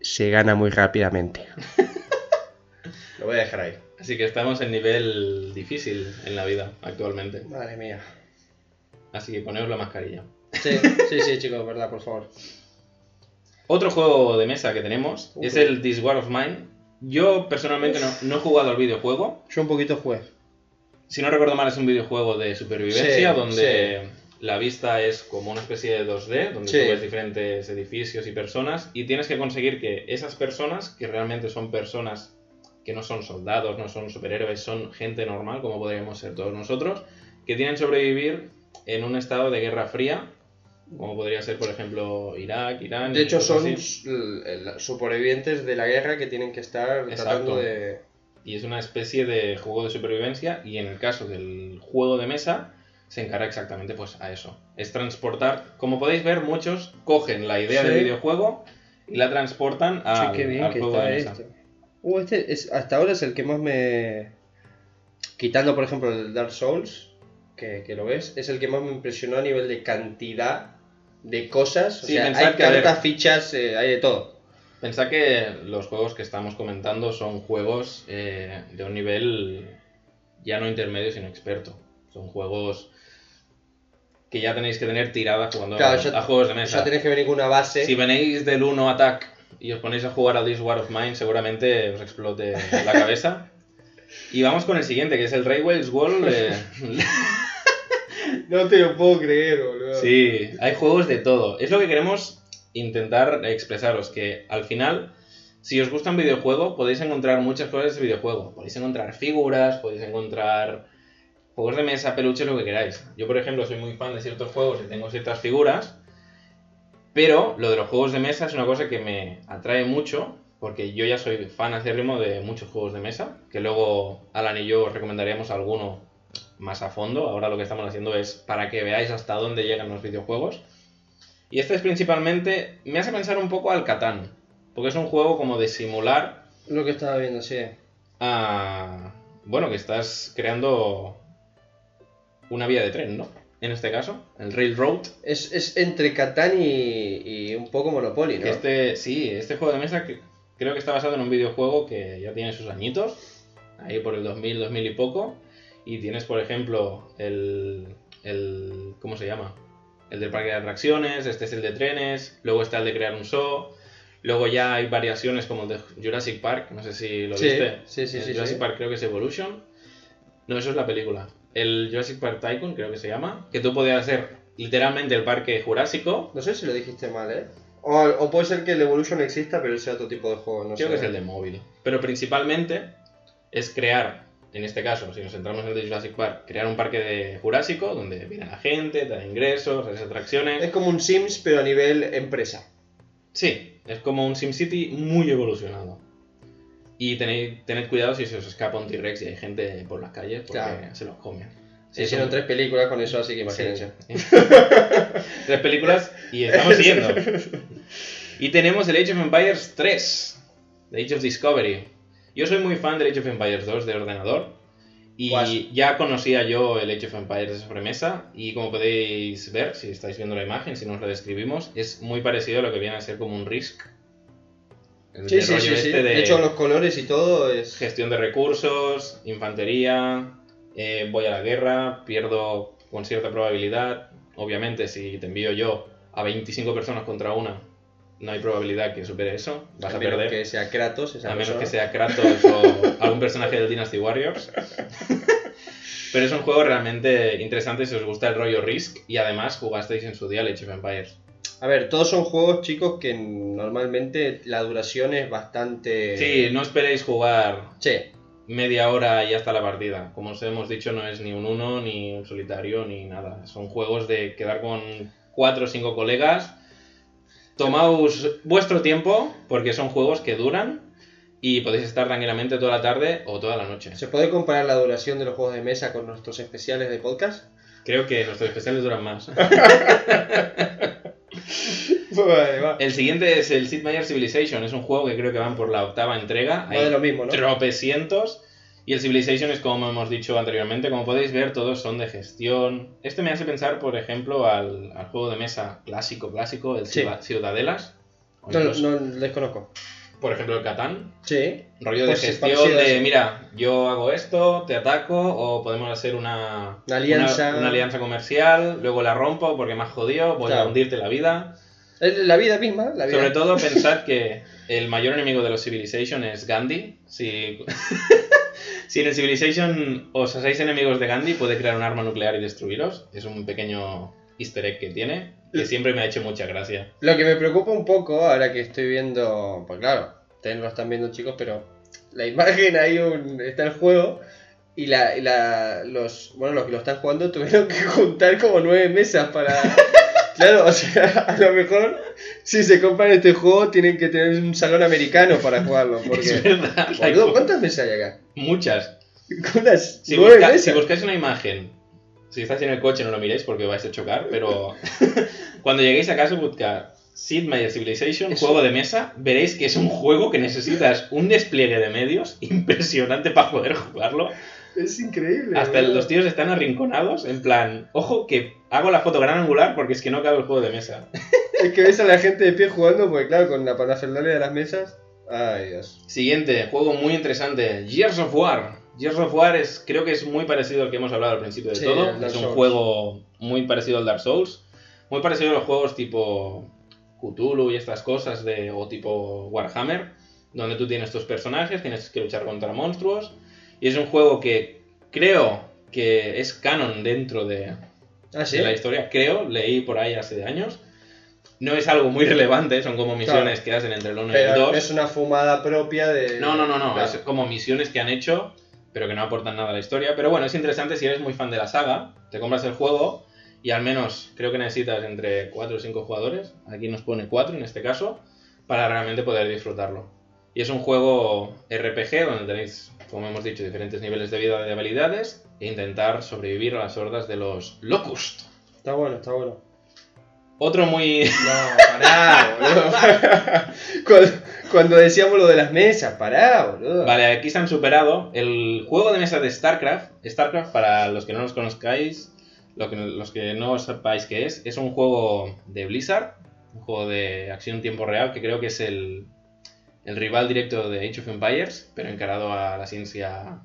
se gana muy rápidamente. Lo voy a dejar ahí. Así que estamos en nivel difícil en la vida actualmente. Madre mía. Así que poneos la mascarilla. Sí, sí, sí, chicos, verdad, por favor. Otro juego de mesa que tenemos Uf. es el This War of Mine. Yo personalmente no, no he jugado al videojuego. Yo un poquito juez. Si no recuerdo mal, es un videojuego de supervivencia Sí, donde la vista es como una especie de 2D, donde Sí. tú ves diferentes edificios y personas y tienes que conseguir que esas personas, que realmente son personas que no son soldados, no son superhéroes, son gente normal, como podríamos ser todos nosotros, que tienen que sobrevivir en un estado de guerra fría, como podría ser, por ejemplo, Irak, Irán. De hecho, son así. supervivientes de la guerra que tienen que estar Exacto. tratando de... y es una especie de juego de supervivencia y en el caso del juego de mesa se encarga exactamente pues a eso. Es transportar, como podéis ver, muchos cogen la idea Sí. del videojuego y la transportan al, qué bien al que juego está de mesa. esto. Uh, este es, hasta ahora es el que más me... Quitando, por ejemplo, el Dark Souls, que, que lo ves, es el que más me impresionó a nivel de cantidad de cosas. O Sí, sea, hay cartas, fichas, eh, hay de todo. Pensad que los juegos que estamos comentando son juegos eh, de un nivel ya no intermedio sino experto. Son juegos que ya tenéis que tener tirada jugando Claro, a, ya- a juegos de mesa. Ya tenéis que venir con una base. Si venéis del 1 Attack y os ponéis a jugar al This War of Mine, seguramente os explote la cabeza. Y vamos con el siguiente, que es el Railways World. eh, No te lo puedo creer, boludo. sí, hay juegos de todo. Es lo que queremos intentar expresaros, que al final, si os gusta un videojuego, podéis encontrar muchas cosas de ese videojuego. Podéis encontrar figuras, podéis encontrar juegos de mesa, peluches, lo que queráis. Yo, por ejemplo, soy muy fan de ciertos juegos y tengo ciertas figuras. Pero lo de los juegos de mesa es una cosa que me atrae mucho, porque yo ya soy fan acérrimo de muchos juegos de mesa, que luego Alan y yo os recomendaríamos alguno más a fondo. Ahora lo que estamos haciendo es para que veáis hasta dónde llegan los videojuegos. Y este es principalmente, me hace pensar un poco al Catán, porque es un juego como de simular Lo que estaba viendo, sí. a... Bueno, que estás creando una vía de tren, ¿no? En este caso, el Railroad. Es, es entre Catán y, y un poco Monopoly, ¿no? Este, sí, este juego de mesa que- creo que está basado en un videojuego que ya tiene sus añitos, ahí por el 2000, 2000 y poco. Y tienes, por ejemplo, el, el. ¿Cómo se llama? El del parque de atracciones, este es el de trenes, luego está el de crear un show. Luego ya hay variaciones como el de Jurassic Park, no sé si lo Sí, viste. sí, sí, El sí, Jurassic sí. Park creo que es Evolution. No, eso es la película. El Jurassic Park Tycoon creo que se llama. Que tú podías hacer literalmente el parque jurásico. No sé si lo dijiste mal, ¿eh? O, o puede ser que el Evolution exista, pero sea otro tipo de juego, no creo sé. que es el de móvil. Pero principalmente es crear, en este caso, si nos centramos en el de Jurassic Park, crear un parque de jurásico donde viene la gente, te da ingresos, haces atracciones. Es como un Sims, pero a nivel empresa. Sí, es como un SimCity muy evolucionado. Y tenéis, tened cuidado si se os escapa un T-Rex y hay gente por las calles porque Claro. se los comen. Se hicieron tres películas con eso, así que imagínense. Sí. Tres películas y estamos siguiendo. Y tenemos el Age of Empires 3, The Age of Discovery. Yo soy muy fan del Age of Empires 2 de ordenador. Y ya conocía yo el Age of Empires de sobremesa. Y como podéis ver, si estáis viendo la imagen, si nos lo describimos, es muy parecido a lo que viene a ser como un Risk. El Sí, sí, rollo sí, sí. este De hecho, los colores y todo es... gestión de recursos, infantería, eh, voy a la guerra, pierdo con cierta probabilidad. Obviamente, si te envío yo a 25 personas contra una, no hay probabilidad que supere eso, vas a, a menos perder. que sea Kratos, esa a menos persona. que sea Kratos o algún personaje del Dynasty Warriors. Pero es un juego realmente interesante si os gusta el rollo Risk y además jugasteis en su día Age of Empires. A ver, todos son juegos, chicos, que normalmente la duración es bastante... Sí, no esperéis jugar Sí, media hora y hasta la partida. Como os hemos dicho, no es ni un uno, ni un solitario, ni nada. Son juegos de quedar con cuatro o cinco colegas. Tomaos vuestro tiempo, porque son juegos que duran y podéis estar tranquilamente toda la tarde o toda la noche. ¿Se puede comparar la duración de los juegos de mesa con nuestros especiales de podcast? Creo que nuestros especiales duran más. Vale. El siguiente es el Sid Meier Civilization. Es un juego que creo que van por la octava entrega. Va de lo mismo, ¿no? tropecientos. Y el Civilization es como hemos dicho anteriormente, como podéis ver, todos son de gestión. Este me hace pensar, por ejemplo, al, al juego de mesa clásico, clásico, el Sí. Ciuda- Ciudadelas. O No, incluso, no desconozco. Por ejemplo, el Catán. Sí. Rollo de Pues sí, gestión a de, mira, yo hago esto, te ataco, o podemos hacer una, Una alianza. una, una alianza comercial, luego la rompo porque me has jodido, voy a Claro. hundirte la vida. La vida misma, la vida. Sobre todo pensad que el mayor enemigo de los Civilization es Gandhi. Si, si en el Civilization os hacéis enemigos de Gandhi, puede crear un arma nuclear y destruiros. Es un pequeño easter egg que tiene, que siempre me ha hecho mucha gracia. Lo que me preocupa un poco ahora que estoy viendo, pues claro, ustedes no lo están viendo chicos, pero la imagen ahí un, está el juego y la, y la los bueno los que lo están jugando tuvieron que juntar como nueve mesas para claro, o sea, a lo mejor si se compran este juego tienen que tener un salón americano para jugarlo, Es porque verdad. boludo, ¿cuántas mesas hay acá? Muchas. ¿Cuántas? Si, nueve busca- mesas. si buscáis una imagen, si estáis en el coche no lo miréis porque vais a chocar, pero cuando lleguéis a casa buscar Sid Meier Civilization, Eso. juego de mesa, veréis que es un juego que necesitas un despliegue de medios impresionante para poder jugarlo. Es increíble. Hasta los tíos están arrinconados, en plan, ojo que hago la foto gran angular porque es que no cabe el juego de mesa. Es que ves a la gente de pie jugando, porque claro, con la parafernalia de las mesas. Ay, Dios. Siguiente, juego muy interesante, Gears of War. Gears of War es, creo que es muy parecido al que hemos hablado al principio de Sí, todo. Es un Souls. juego muy parecido al Dark Souls. Muy parecido a los juegos tipo Cthulhu y estas cosas de o tipo Warhammer, donde tú tienes tus personajes, tienes que luchar contra monstruos. Y es un juego que creo que es canon dentro de, Ah, sí. de la historia. Creo, leí por ahí hace años. No es algo muy relevante, son como misiones que hacen entre el 1 y el Pero 2. no es una fumada propia de. No, no, no, no. Claro. Es como misiones que han hecho, pero que no aportan nada a la historia. Pero bueno, es interesante si eres muy fan de la saga. Te compras el juego y al menos creo que necesitas entre 4 o 5 jugadores. Aquí nos pone 4 en este caso, para realmente poder disfrutarlo. Y es un juego RPG donde tenéis, como hemos dicho, diferentes niveles de vida y de habilidades e intentar sobrevivir a las hordas de los Locust. Está bueno, está bueno. Otro muy. No, pará, boludo. cuando, cuando decíamos lo de las mesas, pará, boludo. Vale, aquí se han superado. El juego de mesa de StarCraft, StarCraft, para los que no los conozcáis, lo que- los que no sepáis qué es, es un juego de Blizzard, un juego de acción en tiempo real, que creo que es el, el rival directo de Age of Empires, pero encarado a la ciencia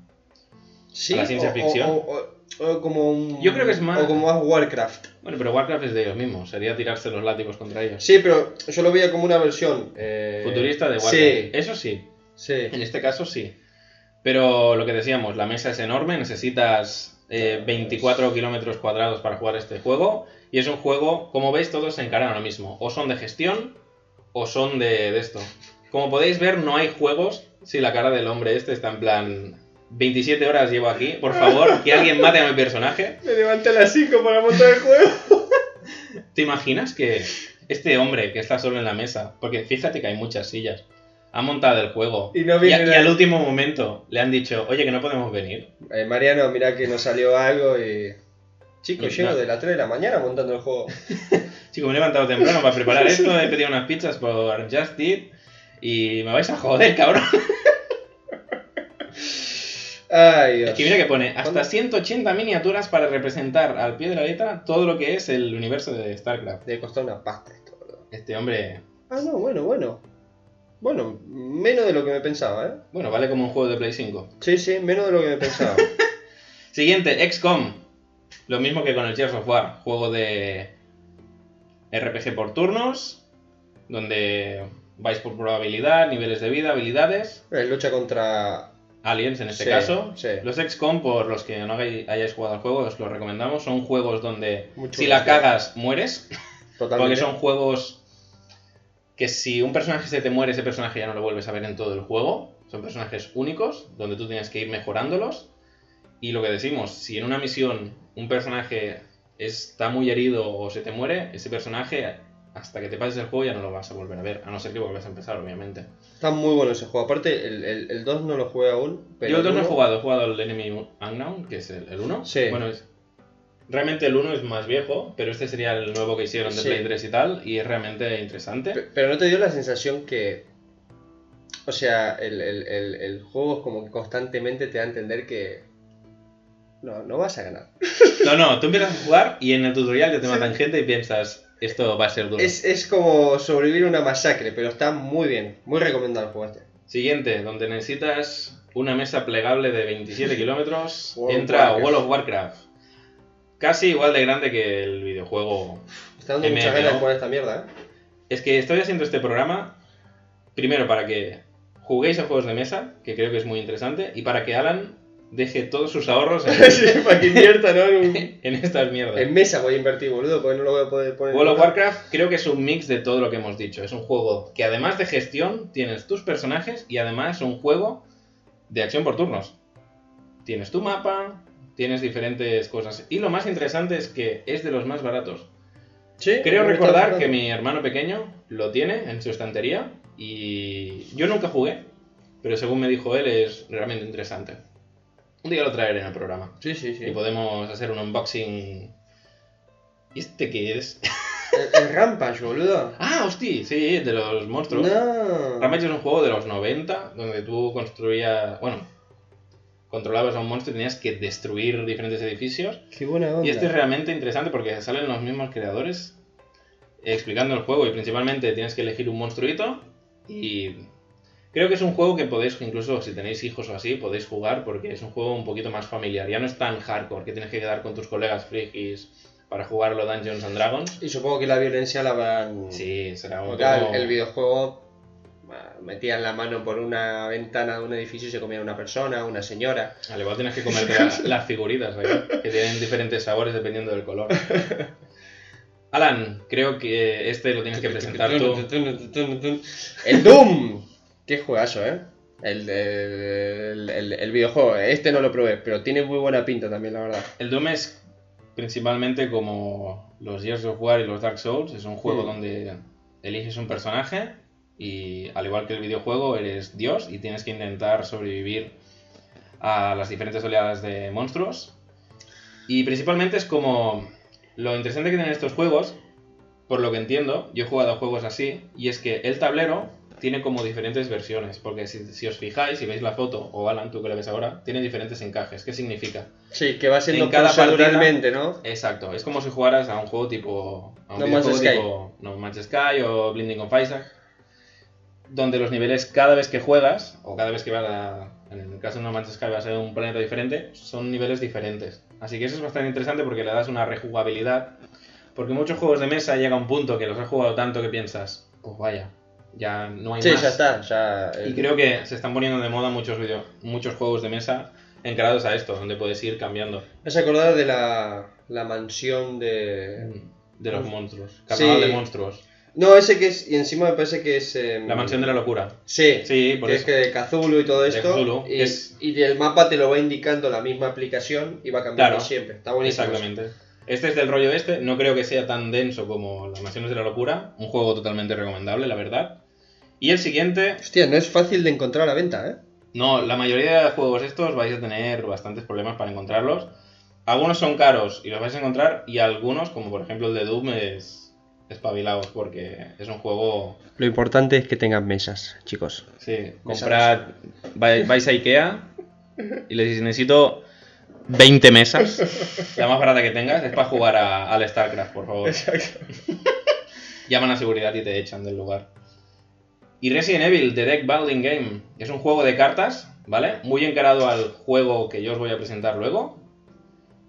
Sí, a la ciencia o- ficción. O, o- o como un. Yo creo que es más- O como más Warcraft. Bueno, pero Warcraft es de ellos mismos, sería tirarse los látigos contra ellos. Sí, pero yo lo veía como una versión. eh, Futurista de Warcraft. Sí, Eso sí, sí. en este caso sí. Pero lo que decíamos, la mesa es enorme, necesitas eh, 24 kilómetros cuadrados para jugar este juego. Y es un juego, como veis, todos se encaran ahora mismo. O son de gestión o son de, de esto. Como podéis ver, no hay juegos si la cara del hombre este está en plan... 27 horas llevo aquí, por favor, que alguien mate a mi personaje. Me levanté a las 5 para montar el juego. ¿Te imaginas que este hombre que está solo en la mesa, porque fíjate que hay muchas sillas, ha montado el juego Y no y, y al último momento le han dicho, oye, que no podemos venir? Eh, Mariano, mira que nos salió algo y. Chicos, Y llego nada. de las 3 de la mañana montando el juego. Chico, me he levantado temprano para preparar esto, he pedido unas pizzas por Just Eat y me vais a joder, cabrón. Ay, Dios. Es que mira que pone hasta ¿Cuándo? 180 miniaturas para representar al pie de la letra todo lo que es el universo de StarCraft. Debe costar una pasta esto, ¿verdad? Este hombre, Ah, no, bueno, bueno. Bueno, menos de lo que me pensaba, ¿eh? bueno, vale como un juego de Play 5. Sí, sí, menos de lo que me pensaba. Siguiente, XCOM. Lo mismo que con el Gears of War, juego de RPG por turnos, donde vais por probabilidad, niveles de vida, habilidades, Eh, lucha contra. aliens en este Sí, caso. sí. Los XCOM, por los que no hay- hayáis jugado al juego, os los recomendamos. Son juegos donde Mucho si la gracias. cagas, mueres. Totalmente. Porque son juegos que si un personaje se te muere, ese personaje ya no lo vuelves a ver en todo el juego. Son personajes únicos, donde tú tienes que ir mejorándolos. Y lo que decimos, si en una misión un personaje está muy herido o se te muere, ese personaje, hasta que te pases el juego ya no lo vas a volver a ver. A no ser que vuelvas a empezar, obviamente. Está muy bueno ese juego. Aparte, el, el, el 2 no lo jugué aún. Pero Yo el 2 no he jugado, he jugado el Enemy Unknown, que es el 1. Sí. Bueno, es, realmente el 1 es más viejo, pero este sería el nuevo que hicieron de Sí. Play 3 y tal, y es realmente interesante. Pe- Pero no te dio la sensación que. O sea, el, el, el, el juego es como que constantemente te da a entender que. No, no vas a ganar. No, no, tú empiezas a jugar y en el tutorial ya te matan gente y piensas, esto va a ser duro. Es, es como sobrevivir a una masacre, pero está muy bien. Muy recomendado el juego este. Siguiente, donde necesitas una mesa plegable de 27 kilómetros, entra Warcraft. World of Warcraft. Casi igual de grande que el videojuego. Está dando muchas ganas de jugar esta mierda, ¿eh? Es que estoy haciendo este programa, primero para que juguéis a juegos de mesa, que creo que es muy interesante, y para que Alan deje todos sus ahorros en, sí, para que invierta, ¿no? En, un- en estas mierdas. en mesa voy a invertir, boludo, porque no lo voy a poder poner. World of Warcraft creo que es un mix de todo lo que hemos dicho. Es un juego que además de gestión tienes tus personajes y además es un juego de acción por turnos. Tienes tu mapa, tienes diferentes cosas. Y lo más interesante es que es de los más baratos. Sí, Creo recordar que mi hermano pequeño lo tiene en su estantería y yo nunca jugué, pero según me dijo él es realmente interesante. Un día lo traeré en el programa Sí, sí, sí. y podemos hacer un unboxing. ¿Y este qué es? El, el Rampage, boludo. Ah, hostia, sí, de los monstruos. No. Rampage es un juego de los 90 donde tú construías, bueno, controlabas a un monstruo y tenías que destruir diferentes edificios. Qué buena onda. Y este es realmente interesante porque salen los mismos creadores explicando el juego y principalmente tienes que elegir un monstruito y creo que es un juego que podéis, incluso si tenéis hijos o así, podéis jugar porque es un juego un poquito más familiar. Ya no es tan hardcore que tienes que quedar con tus colegas frikis para jugar los Dungeons and Dragons. Y supongo que la violencia la habrán. Sí, será un poco... el videojuego metían la mano por una ventana de un edificio y se comían una persona, una señora. Al igual tienes que comerte la- las figuritas, que tienen diferentes sabores dependiendo del color. Alan, creo que este lo tienes que presentar tú. El Doom. Qué juegazo, ¿eh? El, el, el- el videojuego. Este no lo probé, pero tiene muy buena pinta también, la verdad. El Doom es principalmente como los Gears of War y los Dark Souls. Es un juego Mm. donde eliges un personaje y al igual que el videojuego eres Dios y tienes que intentar sobrevivir a las diferentes oleadas de monstruos. Y principalmente es como lo interesante que tienen estos juegos, por lo que entiendo, yo he jugado a juegos así, y es que el tablero tiene como diferentes versiones, porque si, si os fijáis, si veis la foto, o Alan, tú que la ves ahora, tiene diferentes encajes. ¿Qué significa? Sí, que va siendo En cada proceduralmente, ¿no? Exacto, es como si jugaras a un juego tipo. A un No Man's Sky. tipo No Man's Sky o Blinding of Isaac. Donde los niveles cada vez que juegas, o cada vez que vas a, en el caso de No Man's Sky vas a un planeta diferente, son niveles diferentes. Así que eso es bastante interesante porque le das una rejugabilidad. Porque muchos juegos de mesa llega un punto que los has jugado tanto que piensas, pues vaya, ya no hay Sí, más. ya está. Ya, Y creo que se están poniendo de moda muchos, video, muchos juegos de mesa encarados a esto, donde puedes ir cambiando Me has acordado de la, la mansión de. de los monstruos. Carnaval Sí. de monstruos. No, ese que es. Y encima me parece que es. em, La mansión de la locura. Sí, Sí, por que eso. es que Cthulhu y todo esto. Cthulhu, y, es- y el mapa te lo va indicando la misma aplicación y va cambiando Claro, siempre. Está buenísimo. Exactamente. Este es del rollo este, no creo que sea tan denso como Las Mansiones de la Locura, un juego totalmente recomendable, la verdad. Y el siguiente, Hostia, no es fácil de encontrar a la venta, ¿eh? no, la mayoría de juegos estos vais a tener bastantes problemas para encontrarlos. Algunos son caros y los vais a encontrar, y algunos, como por ejemplo el de Doom, es espabilados porque es un juego Lo importante es que tengan mesas, chicos. Sí, comprad, vai- vais a Ikea y le dices, necesito 20 mesas, la más barata que tengas, es para jugar a- al StarCraft, por favor. Llaman a seguridad y te echan del lugar. Y Resident Evil, The Deck Building Game, es un juego de cartas, ¿vale? Muy encarado al juego que yo os voy a presentar luego.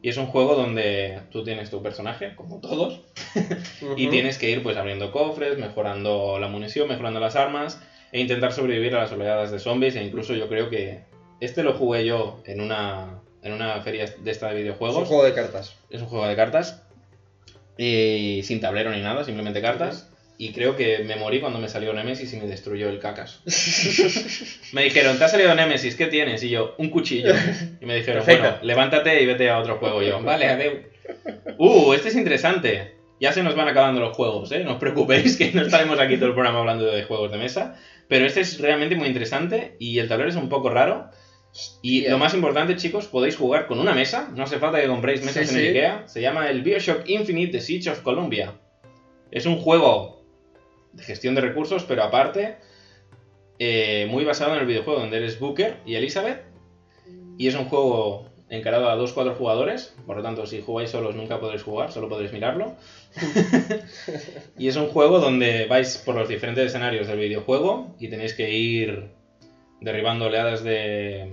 Y es un juego donde tú tienes tu personaje, como todos, y tienes que ir pues abriendo cofres, mejorando la munición, mejorando las armas e intentar sobrevivir a las oleadas de zombies e incluso yo creo que este lo jugué yo en una en una feria de esta de Es un videojuegos. juego de cartas. Es un juego de cartas y sin tablero ni nada, simplemente cartas. Y creo que me morí cuando me salió Nemesis y me destruyó el cacas. me dijeron, ¿te ha salido Nemesis? ¿Qué tienes? Y yo, un cuchillo. Y me dijeron, Perfecto. bueno, levántate y vete a otro juego. Y yo, vale, adeu. Uh, este es interesante. Ya se nos van acabando los juegos, ¿eh? No os preocupéis que no estaremos aquí todo el programa hablando de juegos de mesa. Pero este es realmente muy interesante y el tablero es un poco raro. Y lo más importante, chicos, podéis jugar con una mesa. No hace falta que compréis mesas Sí, en sí. Ikea. Se llama el Bioshock Infinite The Siege of Columbia. Es un juego de gestión de recursos, pero aparte, eh, muy basado en el videojuego donde eres Booker y Elizabeth. Y es un juego encarado a 2-4 jugadores. Por lo tanto, si jugáis solos nunca podréis jugar, solo podréis mirarlo. y es un juego donde vais por los diferentes escenarios del videojuego y tenéis que ir derribando oleadas de,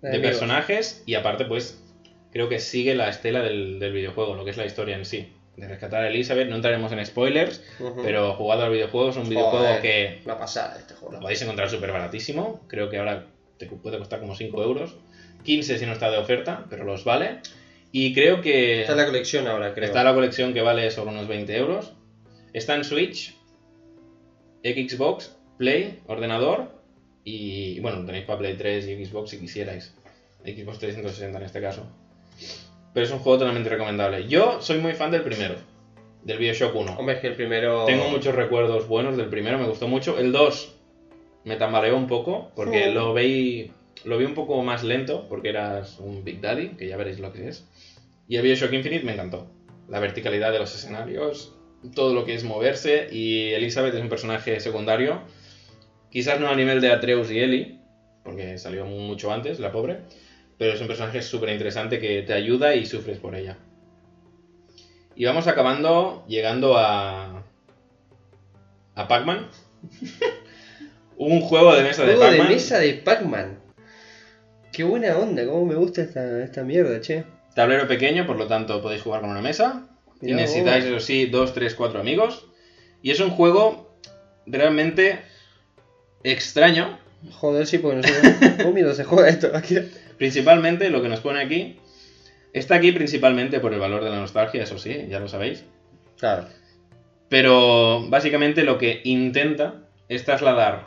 De de amigos. personajes y aparte pues creo que sigue la estela del, del videojuego, lo que es la historia en sí. De rescatar a Elizabeth, no entraremos en spoilers, pero jugado al videojuego es un videojuego que Una pasada este lo podéis encontrar súper baratísimo, creo que ahora te puede costar como 5 euros, 15 si no está de oferta, pero los vale. Y creo que Está en la colección ahora, creo. está la colección que vale sobre unos 20 euros. Está en Switch, Xbox, Play, ordenador y bueno, tenéis para Play 3 y Xbox si quisierais. Xbox 360 en este caso. Pero es un juego totalmente recomendable. Yo soy muy fan del primero, del Bioshock 1. Hombre, es que el primero. Tengo muchos recuerdos buenos del primero, me gustó mucho. El 2 me tambaleó un poco porque lo veí lo vi un poco más lento porque eras un Big Daddy, que ya veréis lo que es. Y el Bioshock Infinite me encantó. La verticalidad de los escenarios, todo lo que es moverse y Elizabeth es un personaje secundario. Quizás no a nivel de Atreus y Ellie, porque salió mucho antes, la pobre, pero es un personaje súper interesante que te ayuda y sufres por ella. Y vamos acabando llegando a. a Pac-Man. Un juego de mesa de Juego de Pac-Man. mesa de Pac-Man. Qué buena onda, cómo me gusta esta, esta mierda, che. Tablero pequeño, por lo tanto podéis jugar con una mesa. Y necesitáis, eso sí, 2, 3, 4 amigos. Y es un juego realmente extraño. Joder, sí, porque no sé cómo mierda se juega esto aquí. Principalmente lo que nos pone aquí. Está aquí principalmente por el valor de la nostalgia, eso sí, ya lo sabéis. Claro. Pero básicamente lo que intenta es trasladar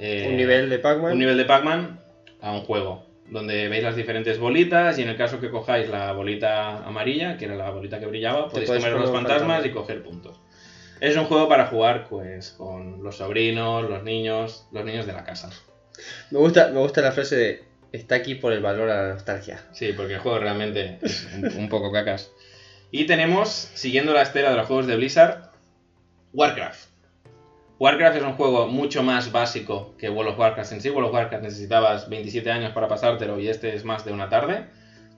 eh, un nivel de Pac-Man. un nivel de Pac-Man a un juego. Donde veis las diferentes bolitas y en el caso que cojáis la bolita amarilla, que era la bolita que brillaba, podéis comer los fantasmas fantasma. y coger puntos. Es un juego para jugar pues con los sobrinos, los niños, los niños de la casa. Me gusta, me gusta la frase de está aquí por el valor a la nostalgia. Sí, porque el juego realmente es un, poco cacas. Y tenemos, siguiendo la estela de los juegos de Blizzard, Warcraft. Warcraft es un juego mucho más básico que World of Warcraft en sí. World of Warcraft necesitabas 27 años para pasártelo y este es más de una tarde.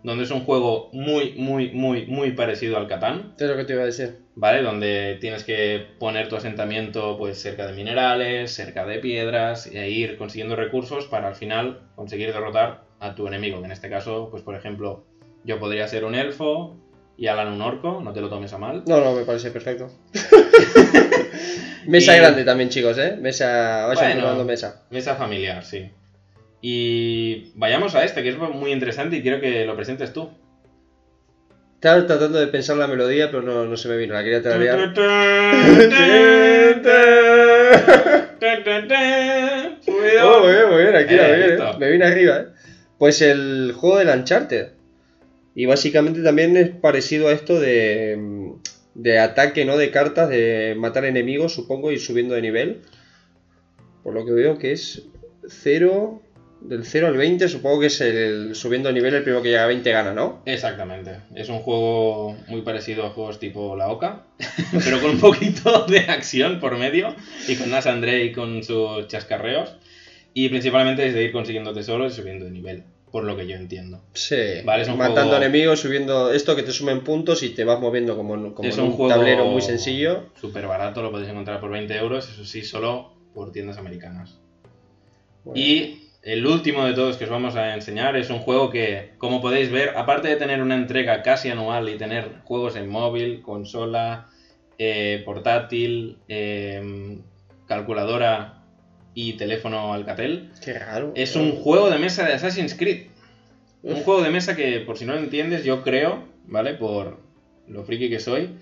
Donde es un juego muy, muy, muy, muy parecido al Catán, Es lo que te iba a decir. ¿vale? Donde tienes que poner tu asentamiento pues cerca de minerales, cerca de piedras, e ir consiguiendo recursos para al final conseguir derrotar a tu enemigo, que en este caso, pues por ejemplo, yo podría ser un elfo y Alan un orco, no te lo tomes a mal. No, no, me parece perfecto. mesa Y- grande también, chicos, ¿eh? Mesa, Bueno. mesa. Mesa familiar, sí. Y vayamos a este, que es muy interesante y quiero que lo presentes tú. Estaba tratando de pensar la melodía, pero no, no se me vino, la quería tararear. Oh, muy bien, muy bien, aquí Eh, bien, eh. Me vine arriba, ¿eh? Pues el juego del Uncharted. Y básicamente también es parecido a esto de, de ataque, ¿no? De cartas, de matar enemigos, supongo, y subiendo de nivel. Por lo que veo que es 0, del 0 al 20, supongo que es el subiendo de nivel, el primero que llega a 20 gana, ¿no? Exactamente. Es un juego muy parecido a juegos tipo La Oca, pero con un poquito de acción por medio y con Nas Andrei con sus chascarreos. Y principalmente es de ir consiguiendo tesoros y subiendo de nivel, por lo que yo entiendo. Sí, Vale, es un matando juego- enemigos, subiendo esto que te sumen puntos y te vas moviendo como, en- como es en un tablero muy sencillo. Súper barato, lo podéis encontrar por 20 euros, eso sí, solo por tiendas americanas. Bueno. Y el último de todos que os vamos a enseñar es un juego que, como podéis ver, aparte de tener una entrega casi anual y tener juegos en móvil, consola, eh, portátil, eh, calculadora y teléfono Alcatel, Qué raro. es un juego de mesa de Assassin's Creed. Un juego de mesa que, por si no lo entiendes, yo creo, ¿vale? Por lo friki que soy,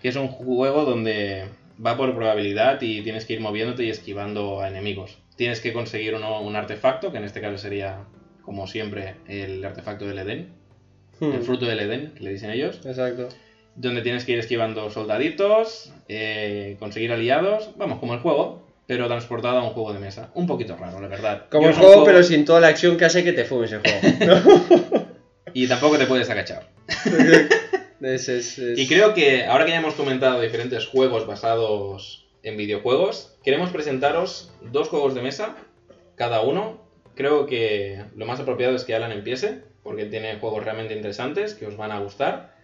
que es un juego donde va por probabilidad y tienes que ir moviéndote y esquivando a enemigos. Tienes que conseguir uno- un artefacto, que en este caso sería, como siempre, el artefacto del Edén, Hmm, el fruto del Edén, que le dicen ellos, Exacto. donde tienes que ir esquivando soldaditos, eh, conseguir aliados, vamos, como el juego, pero transportado a un juego de mesa. Un poquito raro, la verdad. Como Yo el juego, pero sin toda la acción que hace que te fumes el juego. Y tampoco te puedes agachar. Es- es- es- Y creo que ahora que ya hemos comentado diferentes juegos basados en videojuegos, queremos presentaros dos juegos de mesa, cada uno. Creo que lo más apropiado es que Alan empiece, porque tiene juegos realmente interesantes que os van a gustar.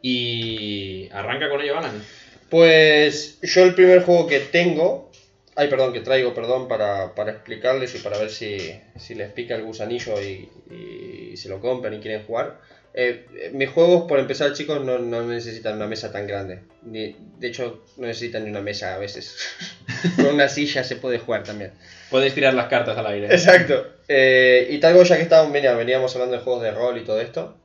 Y arranca con ello, Alan. Pues yo el primer juego que tengo, ay perdón, que traigo, perdón, para, para explicarles y para ver si, si les pica el gusanillo y, y se lo compran y quieren jugar. Eh, mis juegos, por empezar, chicos, no, no necesitan una mesa tan grande. Ni, de hecho, no necesitan ni una mesa a veces. Con una silla se puede jugar también. Podéis tirar las cartas al aire. Exacto. Eh, y traigo, ya que estábamos, venía- veníamos hablando de juegos de rol y todo esto,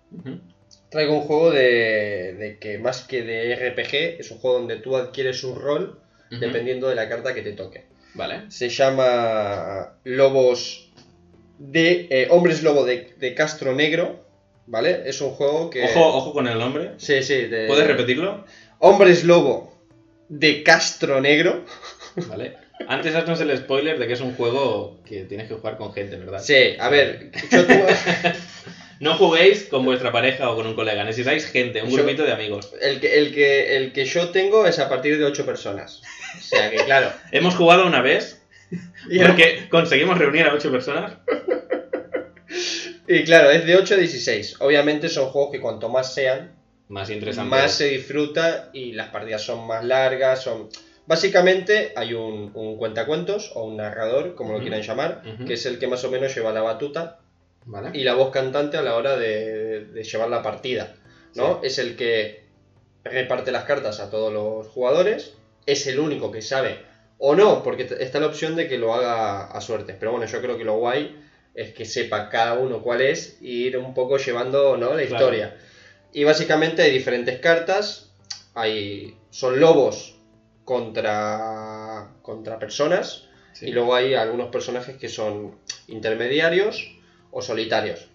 traigo un juego de, de que más que de RPG, es un juego donde tú adquieres un rol dependiendo de la carta que te toque. Vale. Se llama Lobos de eh, Hombres Lobo de, de Castro Negro, ¿vale? Es un juego que... Ojo, ojo con el nombre. Sí, sí. de- ¿Puedes repetirlo? Hombres Lobo de Castro Negro. Vale. Antes haznos el spoiler de que es un juego que tienes que jugar con gente, ¿verdad? Sí, a ver, yo tuve- No juguéis con vuestra pareja o con un colega, necesitáis gente, un Yo- grupito de amigos. el, que, el, que, el que yo tengo es a partir de 8 personas. O sea que, claro. Hemos jugado una vez Y, porque conseguimos reunir a ocho personas. Y claro, es de 8 a 16. Obviamente son juegos que cuanto más sean, Más interesante. más se disfruta y las partidas son más largas. son Básicamente hay un, un cuentacuentos o un narrador, como lo quieran llamar, que es el que más o menos lleva la batuta Vale. y la voz cantante a la hora de, de llevar la partida. ¿no? Es el que reparte las cartas a todos los jugadores, es el único que sabe o no, porque está la opción de que lo haga a suerte. Pero bueno, yo creo que lo guay es que sepa cada uno cuál es y ir un poco llevando ¿no? la Claro. historia. Y básicamente hay diferentes cartas, hay, son lobos contra, contra personas Sí. y luego hay algunos personajes que son intermediarios o solitarios.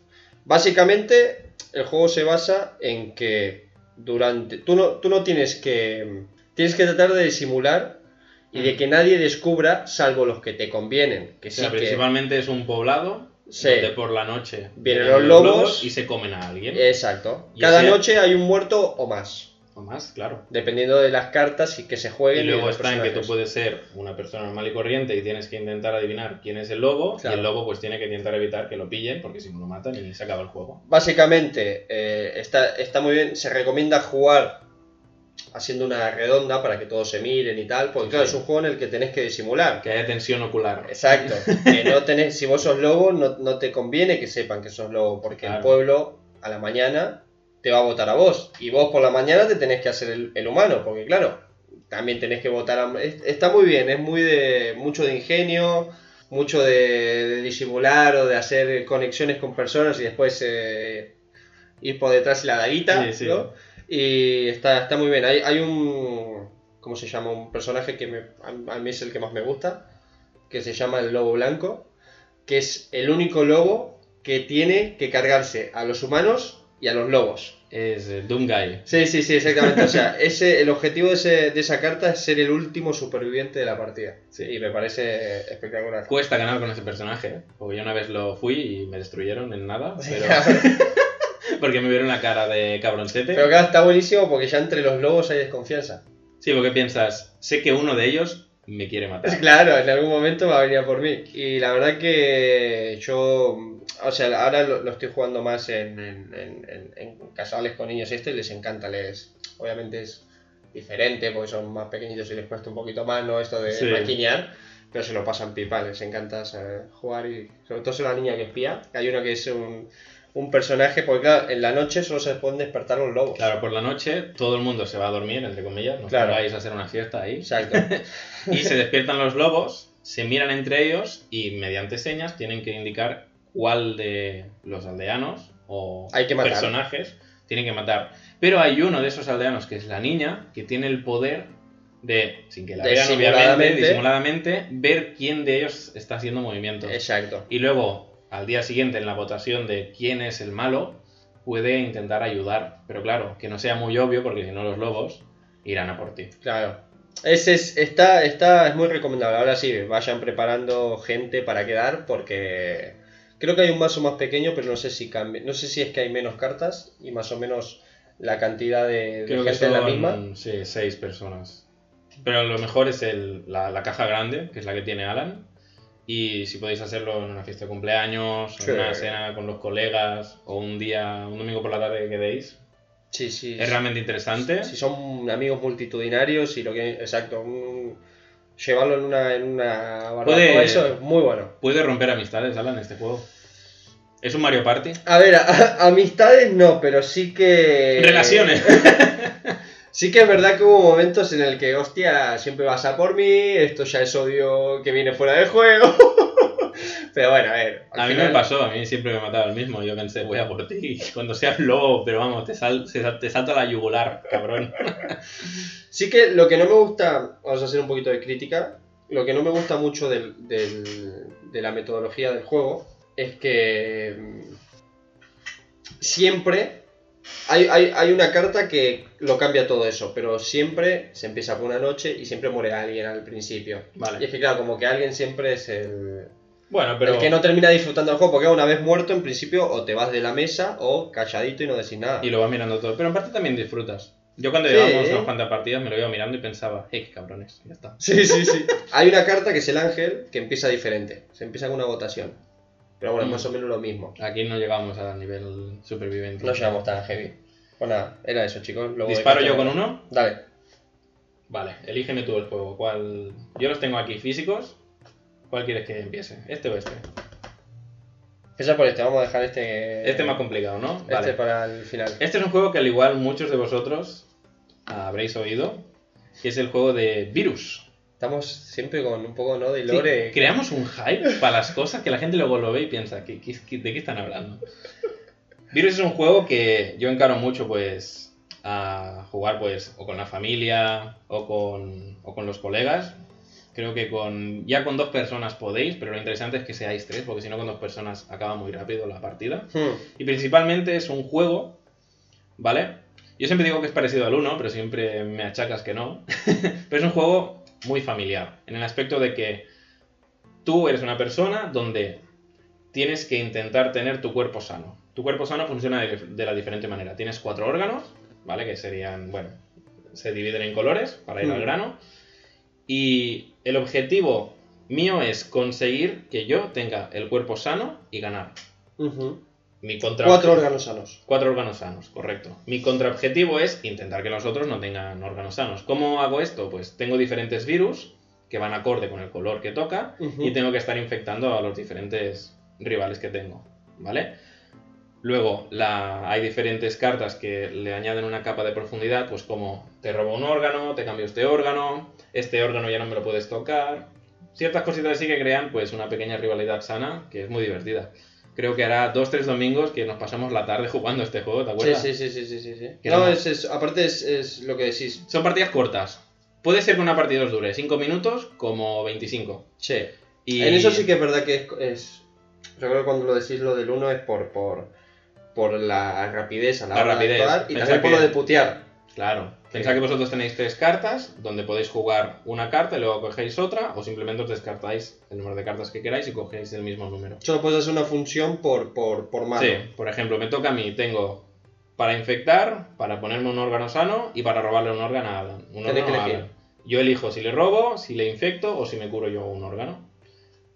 Básicamente, el juego se basa en que durante. Tú no, tú no tienes que. Tienes que tratar de disimular y de Mm. que nadie descubra, salvo los que te convienen. Que O sí sea, que. principalmente es un poblado Sí. donde por la noche Vienen los lobos. y se comen a alguien. Exacto. Y Cada ese- noche hay un muerto o más. O más, claro. Dependiendo de las cartas y que se jueguen. Y luego está en que tú puedes ser una persona normal y corriente y tienes que intentar adivinar quién es el lobo. Claro. Y el lobo pues tiene que intentar evitar que lo pillen porque si no lo matan y se acaba el juego. Básicamente, eh, está, está muy bien. Se recomienda jugar haciendo una redonda para que todos se miren y tal. Porque, Sí, claro, sí. es un juego en el que tenés que disimular. Que haya tensión ocular. Exacto. que no tenés, si vos sos lobo, no, no te conviene que sepan que sos lobo. Porque el pueblo a la mañana te va a votar a vos. Y vos por la mañana te tenés que hacer el, el humano. Porque, claro, también tenés que votar a. es- Está muy bien, es muy de. mucho de ingenio. Mucho de, de disimular o de hacer conexiones con personas y después eh, ir por detrás de la daguita, Sí, sí. ¿no? Y está, está muy bien. Hay, hay un. ¿Cómo se llama? Un personaje que me- a, a mí es el que más me gusta. Que se llama el Lobo Blanco. Que es el único lobo que tiene que cargarse a los humanos y a los lobos. Es eh, Doom Guy. Sí, sí, sí, exactamente. O sea, ese, el objetivo de, ese- de esa carta es ser el último superviviente de la partida. Sí. Y me parece espectacular. Cuesta ganar con ese personaje, ¿eh? porque yo una vez lo fui y me destruyeron en nada, pero porque me vieron la cara de cabroncete. Pero claro, está buenísimo porque ya entre los lobos hay desconfianza. Sí, porque piensas, sé que uno de ellos me quiere matar. Claro, en algún momento va a venir a por mí. Y la verdad que yo, o sea, ahora lo, lo estoy jugando más en, en, en, en- casales con niños este y les encanta, les, obviamente es diferente porque son más pequeñitos y les cuesta un poquito más, ¿no? Esto de Sí. maquinear, pero se lo pasan pipa, les encanta jugar y sobre todo es una niña que espía. Hay uno que es un, un personaje, porque claro, en la noche solo se pueden despertar los lobos. Claro, por la noche todo el mundo se va a dormir, entre comillas, no Claro. vais a hacer una fiesta ahí. Exacto. Y se despiertan los lobos, se miran entre ellos y mediante señas tienen que indicar cuál de los aldeanos o Hay que matar. personajes tienen que matar. Pero hay uno de esos aldeanos, que es la niña, que tiene el poder de, sin que la vean obviamente, disimuladamente. disimuladamente, ver quién de ellos está haciendo movimientos. Exacto. Y luego, al día siguiente, en la votación de quién es el malo, puede intentar ayudar. Pero claro, que no sea muy obvio, porque si no los lobos irán a por ti. Claro. Ese es, está, está, es muy recomendable. Ahora sí, vayan preparando gente para quedar porque creo que hay un mazo más pequeño, pero no sé si cambia. No sé si es que hay menos cartas y más o menos la cantidad de, de Creo que gente es la misma. sí, seis personas. Pero lo mejor es el- la, la caja grande, que es la que tiene Alan. Y si podéis hacerlo en una fiesta de cumpleaños, Sí. en una cena con los colegas, o un día, un domingo por la tarde que quedéis, Sí, sí. es realmente interesante. Si son amigos multitudinarios y lo que. Exacto. un- llevarlo en una, en una Puede- eso es muy bueno. Puede romper amistades, Alan, este juego. Es un Mario Party. A ver, a- amistades no, pero sí que. Relaciones. Sí que es verdad que hubo momentos en el que, hostia, siempre vas a por mí, esto ya es odio que viene fuera del juego. pero bueno, a ver. A mí final- me pasó, a mí siempre me mataba el mismo. Yo pensé, voy a por ti. Cuando seas lobo, pero vamos, te, sal, te salta la yugular, cabrón. Sí que lo que no me gusta, vamos a hacer un poquito de crítica, lo que no me gusta mucho del, del- de la metodología del juego es que mm, siempre hay, hay- hay una carta que lo cambia todo eso, pero siempre se empieza por una noche y siempre muere alguien al principio. Y Vale. es que claro, como que alguien siempre es el, Bueno, pero. el que no termina disfrutando del juego, porque una vez muerto en principio o te vas de la mesa o calladito y no decís nada. Y lo vas mirando todo. Pero en parte también disfrutas. Yo cuando Sí. llevamos unas cuantas partidas me lo iba mirando y pensaba, eh, qué cabrones, ya está. Sí, sí, sí. Hay una carta que es el ángel que empieza diferente. Se empieza con una votación. Pero bueno, Mm. más o menos lo mismo. Aquí no llegamos al nivel superviviente. No llegamos tan heavy. Pues nada, era eso, chicos. ¿Disparo yo con uno? Dale. Vale, elígeme tú el juego. ¿Cuál? Yo los tengo aquí físicos. ¿Cuál quieres que empiece? ¿Este o este? Empieza por este, vamos a dejar este. Este más complicado, ¿no? Este Vale. para el final. Este es un juego que al igual muchos de vosotros habréis oído, que es el juego de Virus. Estamos siempre con un poco, ¿no? De Sí, lore. creamos un hype para las cosas que la gente luego lo ve y piensa, ¿qué, qué- qué- de qué están hablando? Virus es un juego que yo encaro mucho, pues, a jugar, pues, o con la familia o con, o con los colegas. Creo que con ya con dos personas podéis, pero lo interesante es que seáis tres, porque si no con dos personas acaba muy rápido la partida. Hmm. Y principalmente es un juego, ¿vale? Yo siempre digo que es parecido al 1, pero siempre me achacas que no. pero es un juego muy familiar, en el aspecto de que tú eres una persona donde tienes que intentar tener tu cuerpo sano. Tu cuerpo sano funciona de, de la diferente manera. Tienes cuatro órganos, ¿vale? Que serían, bueno, se dividen en colores para ir Mm. al grano. Y el objetivo mío es conseguir que yo tenga el cuerpo sano y ganar. Mi contra Cuatro órganos sanos. Cuatro órganos sanos, correcto. Mi contraobjetivo es intentar que los otros no tengan órganos sanos. ¿Cómo hago esto? Pues tengo diferentes virus que van acorde con el color que toca y tengo que estar infectando a los diferentes rivales que tengo, ¿vale? Luego, la- hay diferentes cartas que le añaden una capa de profundidad, pues como te robo un órgano, te cambio este órgano, este órgano ya no me lo puedes tocar. Ciertas cositas así que crean pues una pequeña rivalidad sana que es muy divertida. Creo que hará dos, tres domingos que nos pasamos la tarde jugando este juego, ¿te acuerdas? sí, sí, sí, sí, sí, sí. Que No, no. es, es- aparte es, es lo que decís. Son partidas cortas. Puede ser que una partida os dure 5 minutos como 25. Sí. Y... En eso sí que es verdad que es... es- Recuerdo cuando lo decís lo del 1 es por, por, por la rapidez a la, La hora rapidez. de actuar y también por que- lo de putear. Claro. Pensad que vosotros tenéis tres cartas donde podéis jugar una carta y luego cogéis otra o simplemente os descartáis el número de cartas que queráis y cogéis el mismo número. Solo puedes hacer una función por, por, por mano. Sí, por ejemplo, me toca a mí, tengo para infectar, para ponerme un órgano sano y para robarle un órgano a Alan. Un órgano a. Alan. Yo elijo si le robo, si le infecto o si me curo yo un órgano.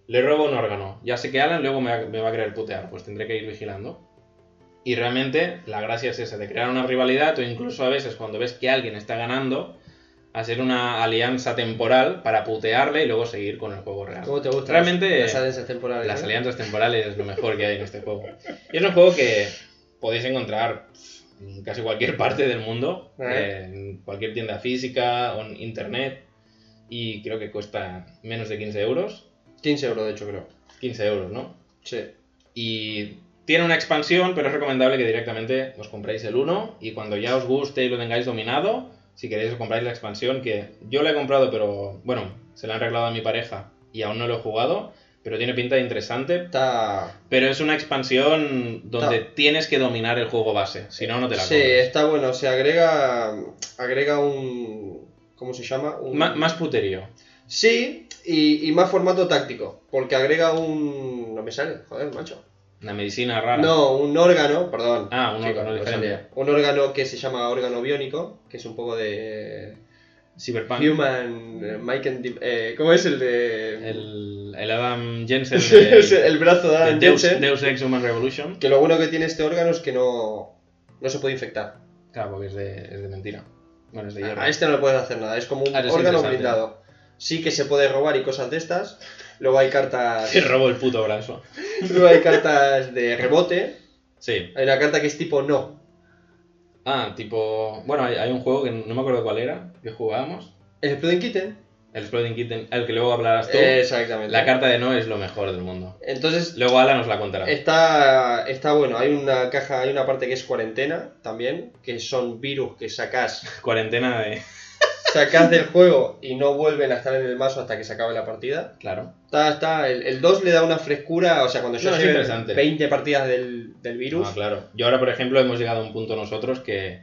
Le robo un órgano. Ya sé que Alan luego me va, me va a querer putear, pues tendré que ir vigilando. Y realmente la gracia es esa, de crear una rivalidad o incluso a veces cuando ves que alguien está ganando, hacer una alianza temporal para putearle y luego seguir con el juego real. ¿Cómo te gusta? Realmente- las alianzas temporales? Las eh? alianzas temporales es lo mejor que hay en este juego. Y es un juego que podéis encontrar en casi cualquier parte del mundo, Eh. en cualquier tienda física o en internet, y creo que cuesta menos de 15 euros. 15 euros, de hecho, creo. 15 euros, ¿no? Sí. Y tiene una expansión, pero es recomendable que directamente os compréis el 1 y cuando ya os guste y lo tengáis dominado, si queréis os compráis la expansión que yo la he comprado, pero bueno, se la han regalado a mi pareja y aún no lo he jugado, pero tiene pinta de interesante. Está... Pero es una expansión donde Está- tienes que dominar el juego base, si no, no te la Sí, compras. está bueno. Se agrega... Agrega un... ¿Cómo se llama? Un... Más puterío. Sí, y, y más formato táctico. Porque agrega un... No me sale, joder, macho. Una medicina rara. No, un órgano, perdón. Ah, un órgano no diferente. Un órgano que se llama órgano biónico, que es un poco de... Cyberpunk. Human... eh, Mike eh, ¿Cómo es el de...? El, el Adam Jensen de, el brazo de de Adam Deus, Jensen, Deus Ex Human Revolution. Que lo bueno que tiene este órgano es que no, no se puede infectar. Claro, porque es de, es de mentira. Bueno, es de hierro. A este no le puedes hacer nada, es como un Ah, órgano blindado. Sí que se puede robar y cosas de estas. Luego hay cartas. Te robo el puto brazo. Luego hay cartas de rebote. Sí. Hay una carta que es tipo no. Ah, tipo... Bueno, hay, hay un juego que no me acuerdo cuál era, que jugábamos. El Exploding Kitten. El Exploding Kitten, el que luego hablarás tú. Exactamente. La carta de no es lo mejor del mundo. Entonces, Luego Ala nos la contará. está, está bueno. Hay una caja, hay una parte que es cuarentena también. Que son virus que sacas, Cuarentena de... sacas del juego y no vuelven a estar en el mazo hasta que se acabe la partida. Claro. Está, está, el, el 2 le da una frescura, o sea, cuando yo No, es lleve interesante. 20 partidas del, del virus, Ah, claro. Yo ahora, por ejemplo, hemos llegado a un punto nosotros que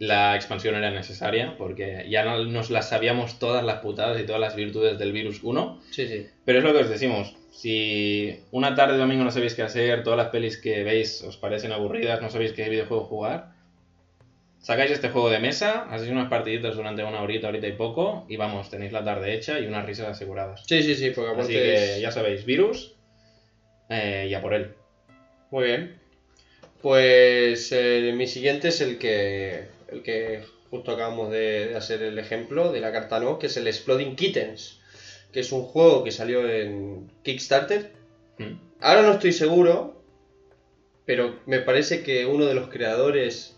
la expansión era necesaria porque ya no nos las sabíamos todas las putadas y todas las virtudes del virus 1. sí, sí. Pero es lo que os decimos. Si una tarde de domingo no sabéis qué hacer, todas las pelis que veis os parecen aburridas, no sabéis qué videojuego jugar, sacáis este juego de mesa, hacéis unas partiditas durante una horita, horita y poco, y vamos, tenéis la tarde hecha y unas risas aseguradas. Sí, sí, sí, porque Así aparte que es- ya sabéis, virus, eh, y a por él. Muy bien. Pues eh, mi siguiente es el que, el que justo acabamos de, de hacer el ejemplo de la carta no, que es el Exploding Kittens, que es un juego que salió en Kickstarter. Mm. Ahora no estoy seguro, pero me parece que uno de los creadores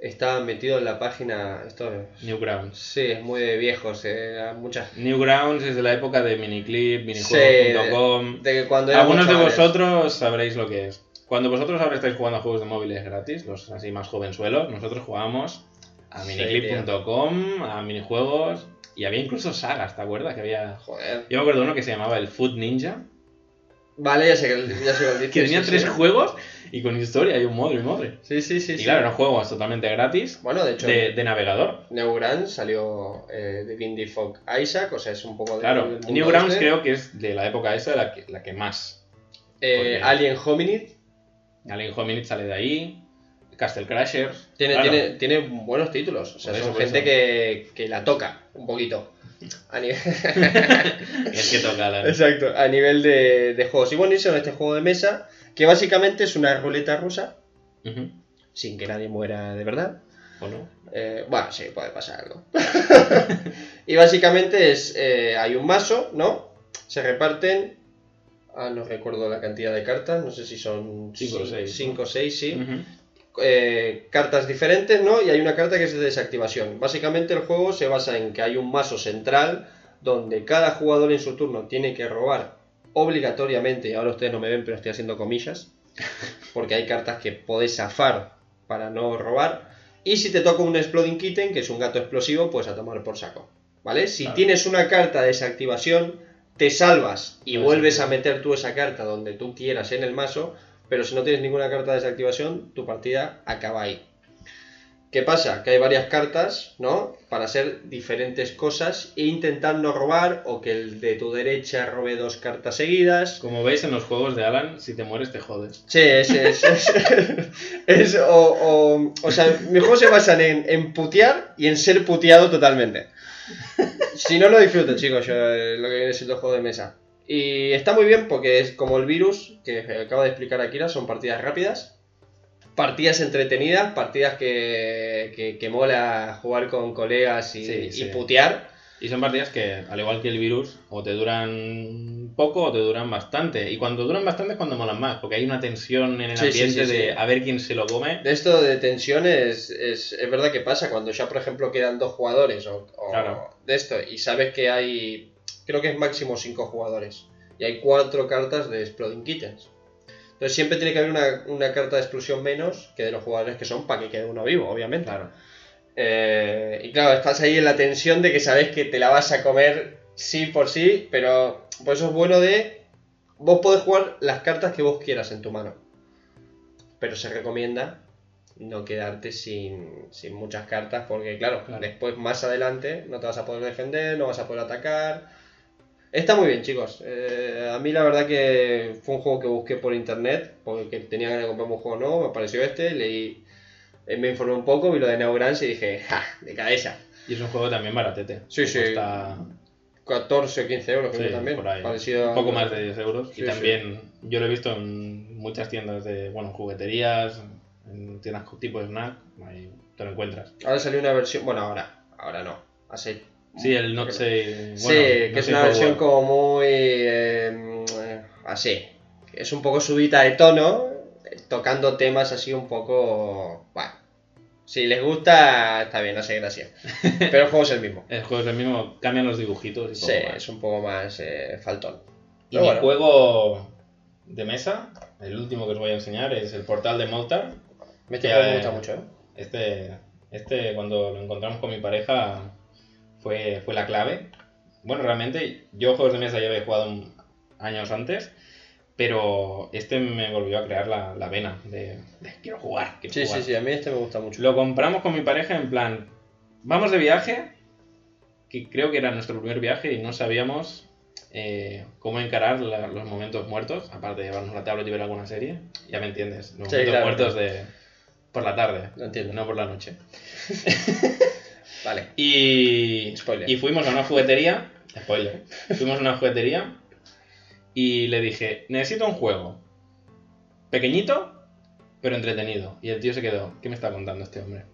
estaba metido en la página. Esto es- Newgrounds. sí, es muy de viejos, eh, muchas. Newgrounds es de la época de Miniclip, Sí, minijuegos.com. De cuando Algunos de vosotros sabréis lo que es. Cuando vosotros ahora estáis jugando a juegos de móviles gratis, los así más jovenzuelos, nosotros jugábamos a miniclip.com, a minijuegos, y había incluso sagas, ¿te acuerdas? Que había... Joder. Yo me acuerdo de uno que se llamaba el Food Ninja, Vale, ya sé que ya sé que tenía tres juegos y con historia y un modo y madre. Sí, sí, sí. Y sí. claro, eran juegos totalmente gratis, Bueno, de hecho, de, de navegador. Newgrounds salió eh, de Vindy Fog Isaac, o sea, es un poco de. Claro, Newgrounds este. creo que es de la época esa la que, la que más. Eh, Alien Hominid. Alien Hominid sale de ahí. Castle Crashers. Tiene, claro. tiene, tiene buenos títulos. O sea, eso, son gente que, que la toca un poquito. A nivel... Es que toca la... Exacto, a nivel de, de juegos. Y bueno, hicieron este juego de mesa, que básicamente es una ruleta rusa, sin que nadie muera de verdad. ¿O no? Eh, bueno, sí, puede pasar algo. y básicamente es, eh, hay un mazo, ¿no? Se reparten, ah, no recuerdo la cantidad de cartas, no sé si son Cinco o seis, 5 o 6, sí. Eh, cartas diferentes, ¿no? Y hay una carta que es de desactivación. Básicamente el juego se basa en que hay un mazo central donde cada jugador en su turno tiene que robar obligatoriamente, y ahora ustedes no me ven, pero estoy haciendo comillas, porque hay cartas que podés zafar para no robar. Y si te toca un Exploding Kitten, que es un gato explosivo, pues a tomar por saco. ¿Vale? Si Claro. tienes una carta de desactivación, te salvas y vuelves a meter tú esa carta donde tú quieras en el mazo, pero si no tienes ninguna carta de desactivación, tu partida acaba ahí. ¿Qué pasa? Que hay varias cartas, ¿no? Para hacer diferentes cosas e intentar no robar o que el de tu derecha robe dos cartas seguidas. Como veis en los juegos de Alan, si te mueres te jodes. Sí, es, es, es, es- o, o, o sea, mis juegos se basan en, en putear y en ser puteado totalmente. Si no, lo disfruto, chicos, yo, eh, lo que viene siendo el juego de mesa. Y está muy bien porque es como el virus que acaba de explicar Akira, son partidas rápidas, partidas entretenidas, partidas que, que, que mola jugar con colegas y, Sí, y sí. putear. Y son partidas que, al igual que el virus, o te duran poco o te duran bastante. Y cuando duran bastante es cuando molan más, porque hay una tensión en el Sí, ambiente sí, sí. de a ver quién se lo come. De esto de tensión es, es, es verdad que pasa cuando ya, por ejemplo, quedan dos jugadores o, o Claro. de esto y sabes que hay, creo que es máximo cinco jugadores y hay cuatro cartas de Exploding Kittens. Entonces siempre tiene que haber una, una carta de explosión menos que de los jugadores que son para que quede uno vivo, obviamente. Claro. Eh, y claro, estás ahí en la tensión de que sabes que te la vas a comer sí por sí, pero por eso es bueno de... Vos podés jugar las cartas que vos quieras en tu mano. Pero se recomienda no quedarte sin, sin muchas cartas porque claro, Claro. después más adelante no te vas a poder defender, no vas a poder atacar. Está muy bien, chicos. Eh, a mí la verdad que fue un juego que busqué por internet porque tenía ganas de comprarme un juego nuevo, me apareció este, leí, eh, me informé un poco, vi lo de Neogrance y dije, ¡ja! De cabeza. Y es un juego también baratete. Sí, sí. Cuesta 14 o 15 euros, creo sí, que también. por ahí. Parecido un poco más de 10 euros. Sí, y también yo lo he visto en muchas tiendas de, bueno, jugueterías, en tiendas tipo snack, ahí te lo encuentras. Ahora salió una versión, bueno, ahora, ahora no, hace... Sí, el Not Say... sí, bueno, que Not es una versión como muy... eh, eh, así. Es un poco subida de tono, tocando temas así un poco... Bueno, si les gusta, está bien, hace gracia. Pero el juego es el mismo. El juego es el mismo, cambian los dibujitos y Sí, poco más. es un poco más eh, faltón. Y Pero mi bueno. juego de mesa, el último que os voy a enseñar, es el portal de Moltar. Este juego me gusta mucho, ¿eh? Este, este cuando lo encontramos con mi pareja fue, fue la clave. Bueno, realmente yo juegos de mesa ya había jugado un- años antes, pero este me volvió a crear la, la vena de, de quiero jugar. quiero Sí, jugar. sí, sí, a mí este me gusta mucho. Lo compramos con mi pareja en plan, vamos de viaje, que creo que era nuestro primer viaje y no sabíamos eh, cómo encarar la- los momentos muertos, aparte de llevarnos la tablet y ver alguna serie, ya me entiendes, los Sí, momentos claro. muertos de por la tarde, entiendo. no por la noche. Vale. Y, Spoiler. y fuimos a una juguetería, spoiler, fuimos a una juguetería y le dije, necesito un juego, pequeñito, pero entretenido. Y el tío se quedó, ¿qué me está contando este hombre?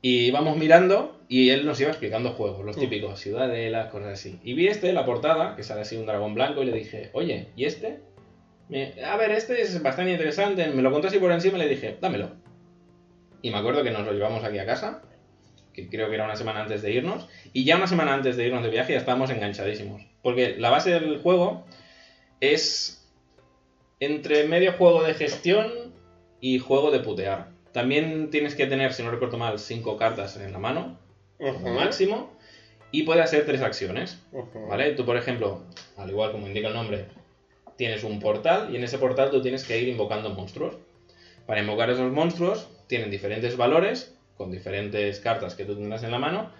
Y íbamos mirando y él nos iba explicando juegos, los Mm. típicos, ciudadelas, cosas así. Y vi este, la portada, que sale así un dragón blanco, y le dije, oye, ¿y este? Me- a ver, este es bastante interesante. Me lo contó así por encima y le dije, dámelo. Y me acuerdo que nos lo llevamos aquí a casa, que creo que era una semana antes de irnos, y ya una semana antes de irnos de viaje ya estábamos enganchadísimos. Porque la base del juego es entre medio juego de gestión y juego de putear. También tienes que tener, si no recuerdo mal, cinco cartas en la mano, Ujú, máximo, y puede hacer tres acciones. ¿Vale? Tú, por ejemplo, al igual como indica el nombre, tienes un portal y en ese portal tú tienes que ir invocando monstruos. Para invocar esos monstruos tienen diferentes valores, con diferentes cartas que tú tendrás en la mano,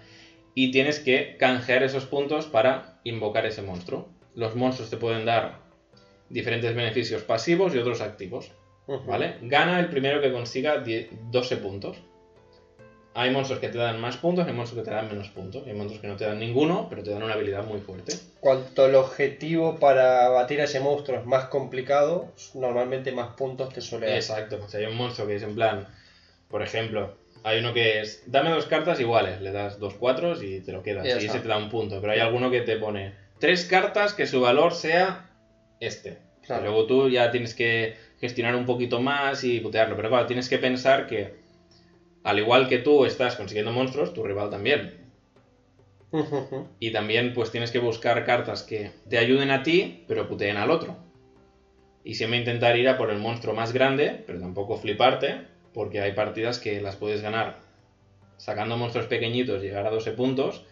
y tienes que canjear esos puntos para invocar ese monstruo. Los monstruos te pueden dar diferentes beneficios pasivos y otros activos. ¿vale? Gana el primero que consiga 10 12 puntos. Hay monstruos que te dan más puntos, hay monstruos que te dan menos puntos. Hay monstruos que no te dan ninguno, pero te dan una habilidad muy fuerte. Cuanto el objetivo para batir a ese monstruo es más complicado, normalmente más puntos te suele dar. Exacto. O sea, hay un monstruo que es en plan, por ejemplo, hay uno que es, dame dos cartas iguales, le das dos cuatros y te lo quedas. Y está. te da un punto. Pero hay alguno que te pone tres cartas que su valor sea este. Claro. Y luego tú ya tienes que gestionar un poquito más y putearlo. Pero claro, tienes que pensar que, al igual que tú estás consiguiendo monstruos, tu rival también. Y también pues tienes que buscar cartas que te ayuden a ti, pero puteen al otro. Y siempre intentar ir a por el monstruo más grande, pero tampoco fliparte, porque hay partidas que las puedes ganar sacando monstruos pequeñitos, llegar a 12 puntos,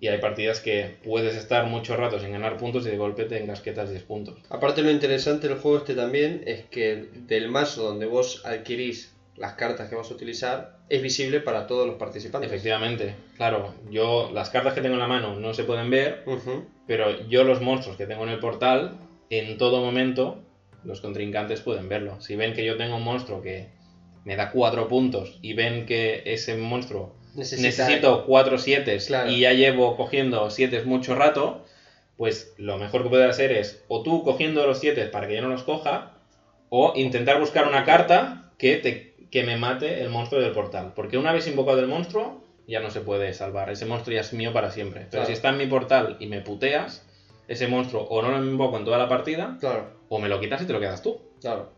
y hay partidas que puedes estar mucho rato sin ganar puntos y de golpe te encasquetas 10 puntos. Aparte lo interesante del juego este también es que del mazo donde vos adquirís las cartas que vas a utilizar es visible para todos los participantes. Efectivamente, claro, yo las cartas que tengo en la mano no se pueden ver, Ujú. Pero yo los monstruos que tengo en el portal, en todo momento, los contrincantes pueden verlo. Si ven que yo tengo un monstruo que me da 4 puntos y ven que ese monstruo Necesita- necesito 4 7 Claro. y ya llevo cogiendo 7 mucho rato, pues lo mejor que puedes hacer es o tú cogiendo los 7 para que yo no los coja, o intentar buscar una carta que, te, que me mate el monstruo del portal. Porque una vez invocado el monstruo, ya no se puede salvar. Ese monstruo ya es mío para siempre. Pero Claro. si está en mi portal y me puteas, ese monstruo o no lo invoco en toda la partida, Claro, o me lo quitas y te lo quedas tú. claro.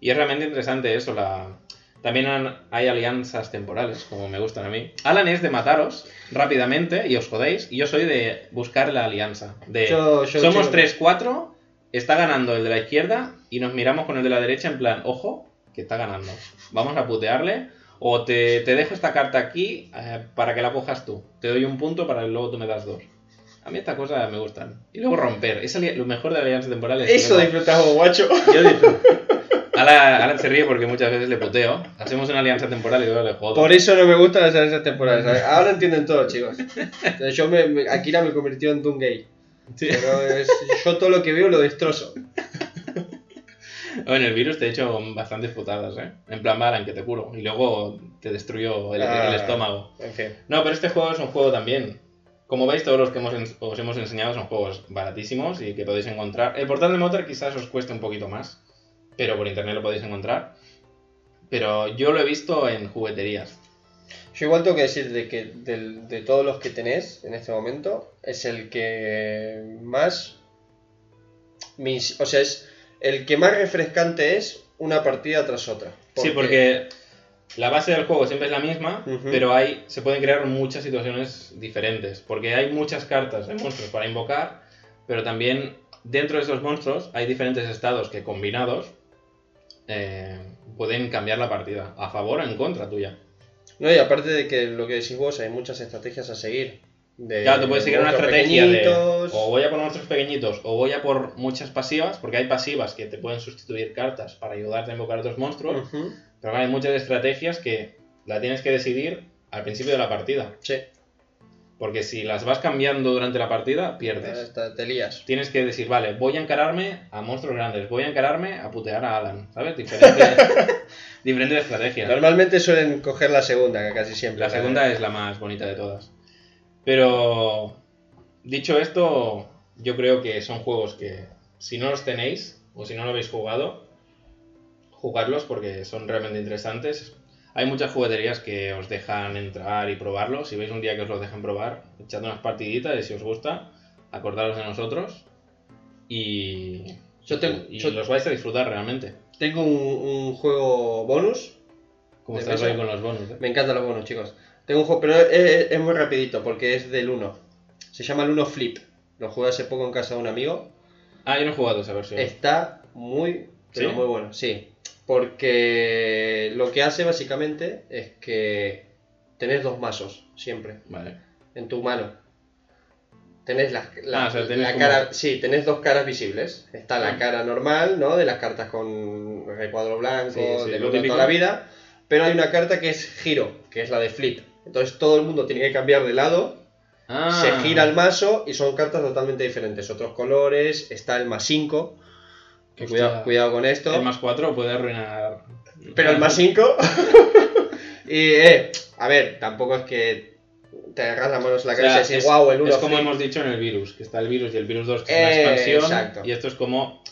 Y es realmente interesante eso. La... También han- hay alianzas temporales, como me gustan a mí. Alan es de mataros rápidamente y os jodéis. Y yo soy de buscar la alianza. De Yo- yo somos quiero- 3-4, está ganando el de la izquierda y nos miramos con el de la derecha en plan, ojo, que está ganando. Vamos a putearle. O te, te dejo esta carta aquí eh, para que la cojas tú. Te doy un punto para que luego tú me das dos. A mí estas cosas me gustan. Y luego romper. Es lo mejor de la alianza temporal. es Eso disfrutamos, guacho. yo disfruto. Alan, Alan se ríe porque muchas veces le puteo. Hacemos una alianza temporal y luego le jodo. Por eso no me gustan las alianzas temporales. ¿sabes? Ahora entienden todo, chicos. Entonces yo me, me- Akira me convirtió en Doom Gay. Sí. Pero es- yo todo lo que veo lo destrozo. Bueno, el virus te ha hecho bastantes putadas, ¿eh? En plan, Alan, que te curo. Y luego te destruyó el, Ah. el estómago. En fin. No, pero este juego es un juego también. Como veis, todos los que hemos os hemos enseñado son juegos baratísimos y que podéis encontrar. El portal de Motor quizás os cueste un poquito más, pero por internet lo podéis encontrar. Pero yo lo he visto en jugueterías. Yo igual tengo que decir de que de todos los que tenés en este momento, es el que más... mis- o sea, es el que más refrescante es una partida tras otra. Sí, porque la base del juego siempre es la misma, pero hay, se pueden crear muchas situaciones diferentes. Porque hay muchas cartas de monstruos para invocar, pero también dentro de esos monstruos hay diferentes estados que combinados eh, pueden cambiar la partida, a favor o en contra tuya. No, y aparte de que lo que decís vos, hay muchas estrategias a seguir. De Claro, tú puedes seguir una estrategia de o voy a por monstruos pequeñitos o voy a por muchas pasivas, porque hay pasivas que te pueden sustituir cartas para ayudarte a invocar otros monstruos, pero hay muchas estrategias que la tienes que decidir al principio de la partida. Sí, Porque si las vas cambiando durante la partida, pierdes. te lías. Tienes que decir, vale, voy a encararme a monstruos grandes, voy a encararme a putear a Alan, ¿sabes? Diferentes, diferentes estrategias. Normalmente suelen coger la segunda, que casi siempre. La segunda es la más bonita de todas. Pero, dicho esto, yo creo que son juegos que, si no los tenéis, o si no lo habéis jugado, jugadlos porque son realmente interesantes. Hay muchas jugueterías que os dejan entrar y probarlo. Si veis un día que os lo dejan probar, echad unas partiditas y si os gusta, acordaros de nosotros. Y, Yo tengo- y yo- los vais a disfrutar realmente. Tengo un, un juego bonus. Como ¿De estás hoy con los bonos. ¿eh? Me encantan los bonus, chicos. Tengo un juego, pero es, es muy rapidito porque es del 1. Se llama el 1 Flip. Lo jugué hace poco en casa de un amigo. Ah, yo no he jugado esa versión. Está muy, pero ¿Sí? muy bueno. Sí. Porque lo que hace básicamente es que tenés dos mazos siempre Vale. en tu mano. Tenés la, la, Ah, o sea, tenés la como- cara, sí, tenés dos caras visibles. Está la Ah. cara normal, ¿no? De las cartas con recuadro blanco, Sí, sí, de lo toda la vida. Pero hay una carta que es giro, que es la de flip. Entonces todo el mundo tiene que cambiar de lado, Ah. se gira el mazo y son cartas totalmente diferentes. Otros colores, está el más 5, Que Hostia. cuidado, cuidado con esto. El más 4 puede arruinar. Pero el más 5. y, eh, a ver, tampoco es que te agarras las manos en la O sea, cabeza y es, wow, el 1 es como hemos dicho en el virus, que está el virus y el virus 2 que es una Eh, expansión. exacto. Y esto es como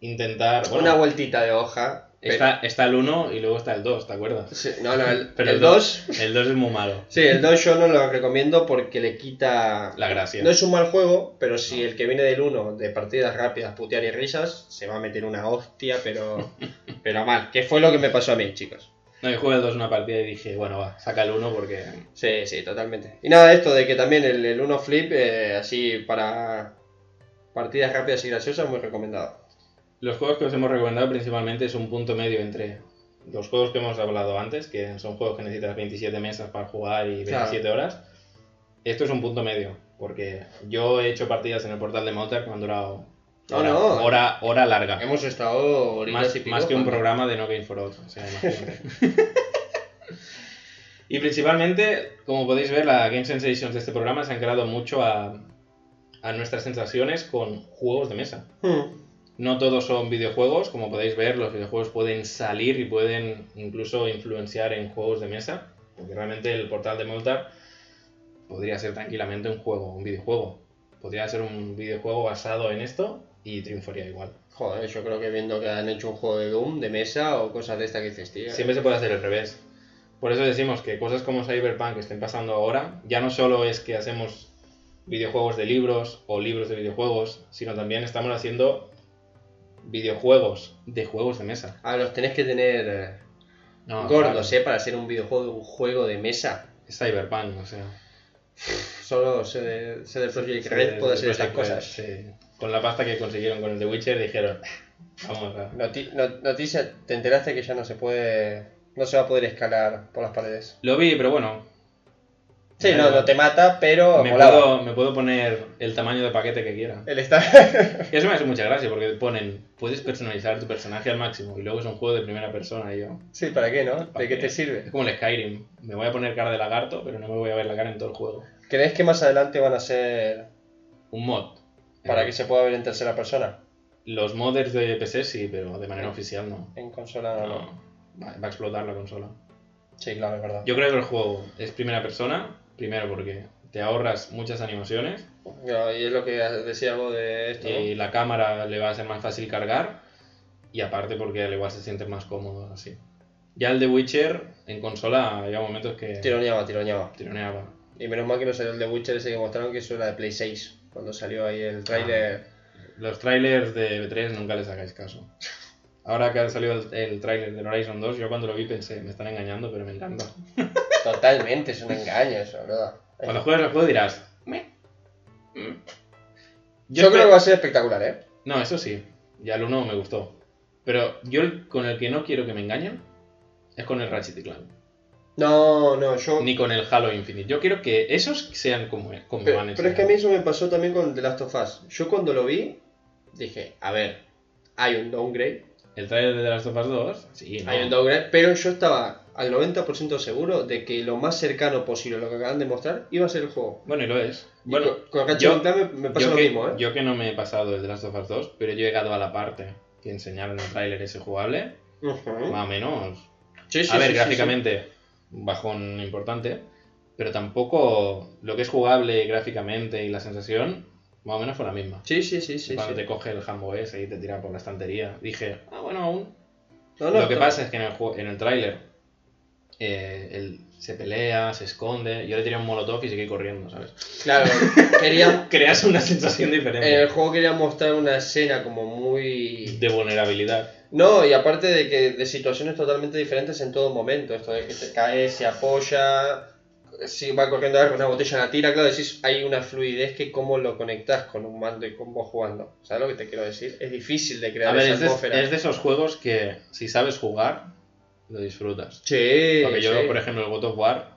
intentar. Bueno, Una vueltita de hoja. Pero- está, está el 1 y luego está el 2, ¿te acuerdas? Sí, no, no, el, Pero el el 2. El 2 es muy malo. Sí, el 2 yo no lo recomiendo porque le quita. La gracia. No es un mal juego, pero si el que viene del 1 de partidas rápidas, putear y risas, se va a meter una hostia, pero. pero mal. Que fue lo que me pasó a mí, chicos. No, yo jugué el 2 una partida y dije, bueno, va, saca el 1 porque. Sí, sí, totalmente. Y nada, esto de que también el, el 1 flip, eh, así para partidas rápidas y graciosas, muy recomendado. Los juegos que os hemos recomendado principalmente es un punto medio entre los juegos que hemos hablado antes, que son juegos que necesitas 27 mesas para jugar y 27 Claro. horas. Esto es un punto medio, porque yo he hecho partidas en el portal de Malta que han durado No, hora, no. hora, hora larga. Hemos estado horitas Más, y pico más que un programa de No Game for All. o sea, y principalmente, como podéis ver, la Game Sensations de este programa se han creado mucho a, a nuestras sensaciones con juegos de mesa. Hmm. No todos son videojuegos, como podéis ver, los videojuegos pueden salir y pueden incluso influenciar en juegos de mesa, porque realmente el portal de Moltar podría ser tranquilamente un juego, un videojuego. Podría ser un videojuego basado en esto y triunfaría igual. Joder, yo creo que viendo que han hecho un juego de Doom, de mesa o cosas de esta que dices, tío. Siempre se puede hacer al revés. Por eso decimos que cosas como Cyberpunk que estén pasando ahora, ya no solo es que hacemos videojuegos de libros o libros de videojuegos, sino también estamos haciendo videojuegos de juegos de mesa. Ah, los tenés que tener eh, No, gordos, claro, ¿eh? Para hacer un videojuego, un juego de mesa. Es Cyberpunk, o sea. Solo sé de, sé de Project Red puede hacer estas cosas. Sí. Con la pasta que consiguieron con el The Witcher dijeron, "Ah, vamos a... Noti- no- noticia, te enteraste que ya no se puede, no se va a poder escalar por las paredes. Lo vi, pero bueno. Sí, no, no te mata, pero me molaba. puedo, me puedo poner el tamaño de paquete que quiera. Él está... Y eso me hace mucha gracia porque ponen, puedes personalizar tu personaje al máximo y luego es un juego de primera persona y yo. sí, ¿para qué, no? ¿para ¿De qué qué? te Es sirve? como el Skyrim. Me voy a poner cara de lagarto, pero no me voy a ver la cara en todo el juego. ¿Crees que más adelante van a ser Un mod. para Eh, que se pueda ver en tercera persona? Los modders de PC sí, pero de manera oficial no. En consola no, va a explotar la consola. Sí, claro, es verdad. Yo creo que el juego es primera persona, primero porque te ahorras muchas animaciones Y es lo que decía algo de esto, y la cámara le va a ser más fácil cargar y aparte porque al igual se siente más cómodo así. Ya el de Witcher en consola había momentos que Tironeaba, tironeaba. tironeaba. Y menos mal que no salió el de Witcher ese que mostraron que eso era de Play 6. Cuando salió ahí el tráiler. Los trailers de B3 nunca les hagáis caso. Ahora que ha salido el, el tráiler de Horizon 2, yo cuando lo vi pensé, me están engañando, pero me encanta. Totalmente, es un engaño eso, ¿verdad? Cuando juegues el juego dirás, "Meh". Mm. Yo, creo que va a ser espectacular, ¿eh? No, eso sí, ya el 1 me gustó. Pero yo el- con el que no quiero que me engañen es con el Ratchet y Clank. No, no, yo. Ni con el Halo Infinite. Yo quiero que esos sean como, como Pero, han hecho. pero es que a mí eso me pasó también con The Last of Us. Yo cuando lo vi, dije, a ver, hay un downgrade. El trailer de The Last of Us 2, sí, no. Hay un downgrade, pero yo estaba al 90% seguro de que lo más cercano posible a lo que acaban de mostrar iba a ser el juego. Bueno, y lo es. Y Bueno, con, con yo- me, me pasa lo que, mismo, ¿eh? yo que no me he pasado el The Last of Us 2, pero yo he llegado a la parte que enseñaron el tráiler ese jugable, Ujú. más o menos. Sí, sí, a ver, sí, gráficamente, un bajón importante, pero tampoco lo que es jugable gráficamente y la sensación, más o menos fue la misma. Sí, sí, sí, sí. Cuando te coge el Hambo ese y te tira por la estantería, dije, ah, bueno, aún. No, no, lo que to- pasa es que en el, en el tráiler eh, él se pelea, se esconde, yo le tiré un molotov y seguí corriendo, ¿sabes? Claro, querían. Creas una sensación diferente En el juego querían mostrar una escena como muy. de vulnerabilidad. No, y aparte de que de situaciones totalmente diferentes en todo momento. Esto de que te cae, se apoya, si va corriendo a ver con una botella la tira, claro, decís, hay una fluidez que cómo lo conectas con un mando y vos jugando. ¿Sabes lo que te quiero decir? Es difícil de crear A ver, esa es de, atmósfera. es de esos juegos que si sabes jugar, lo disfrutas. Sí, Porque yo, sí. por ejemplo, el God of War,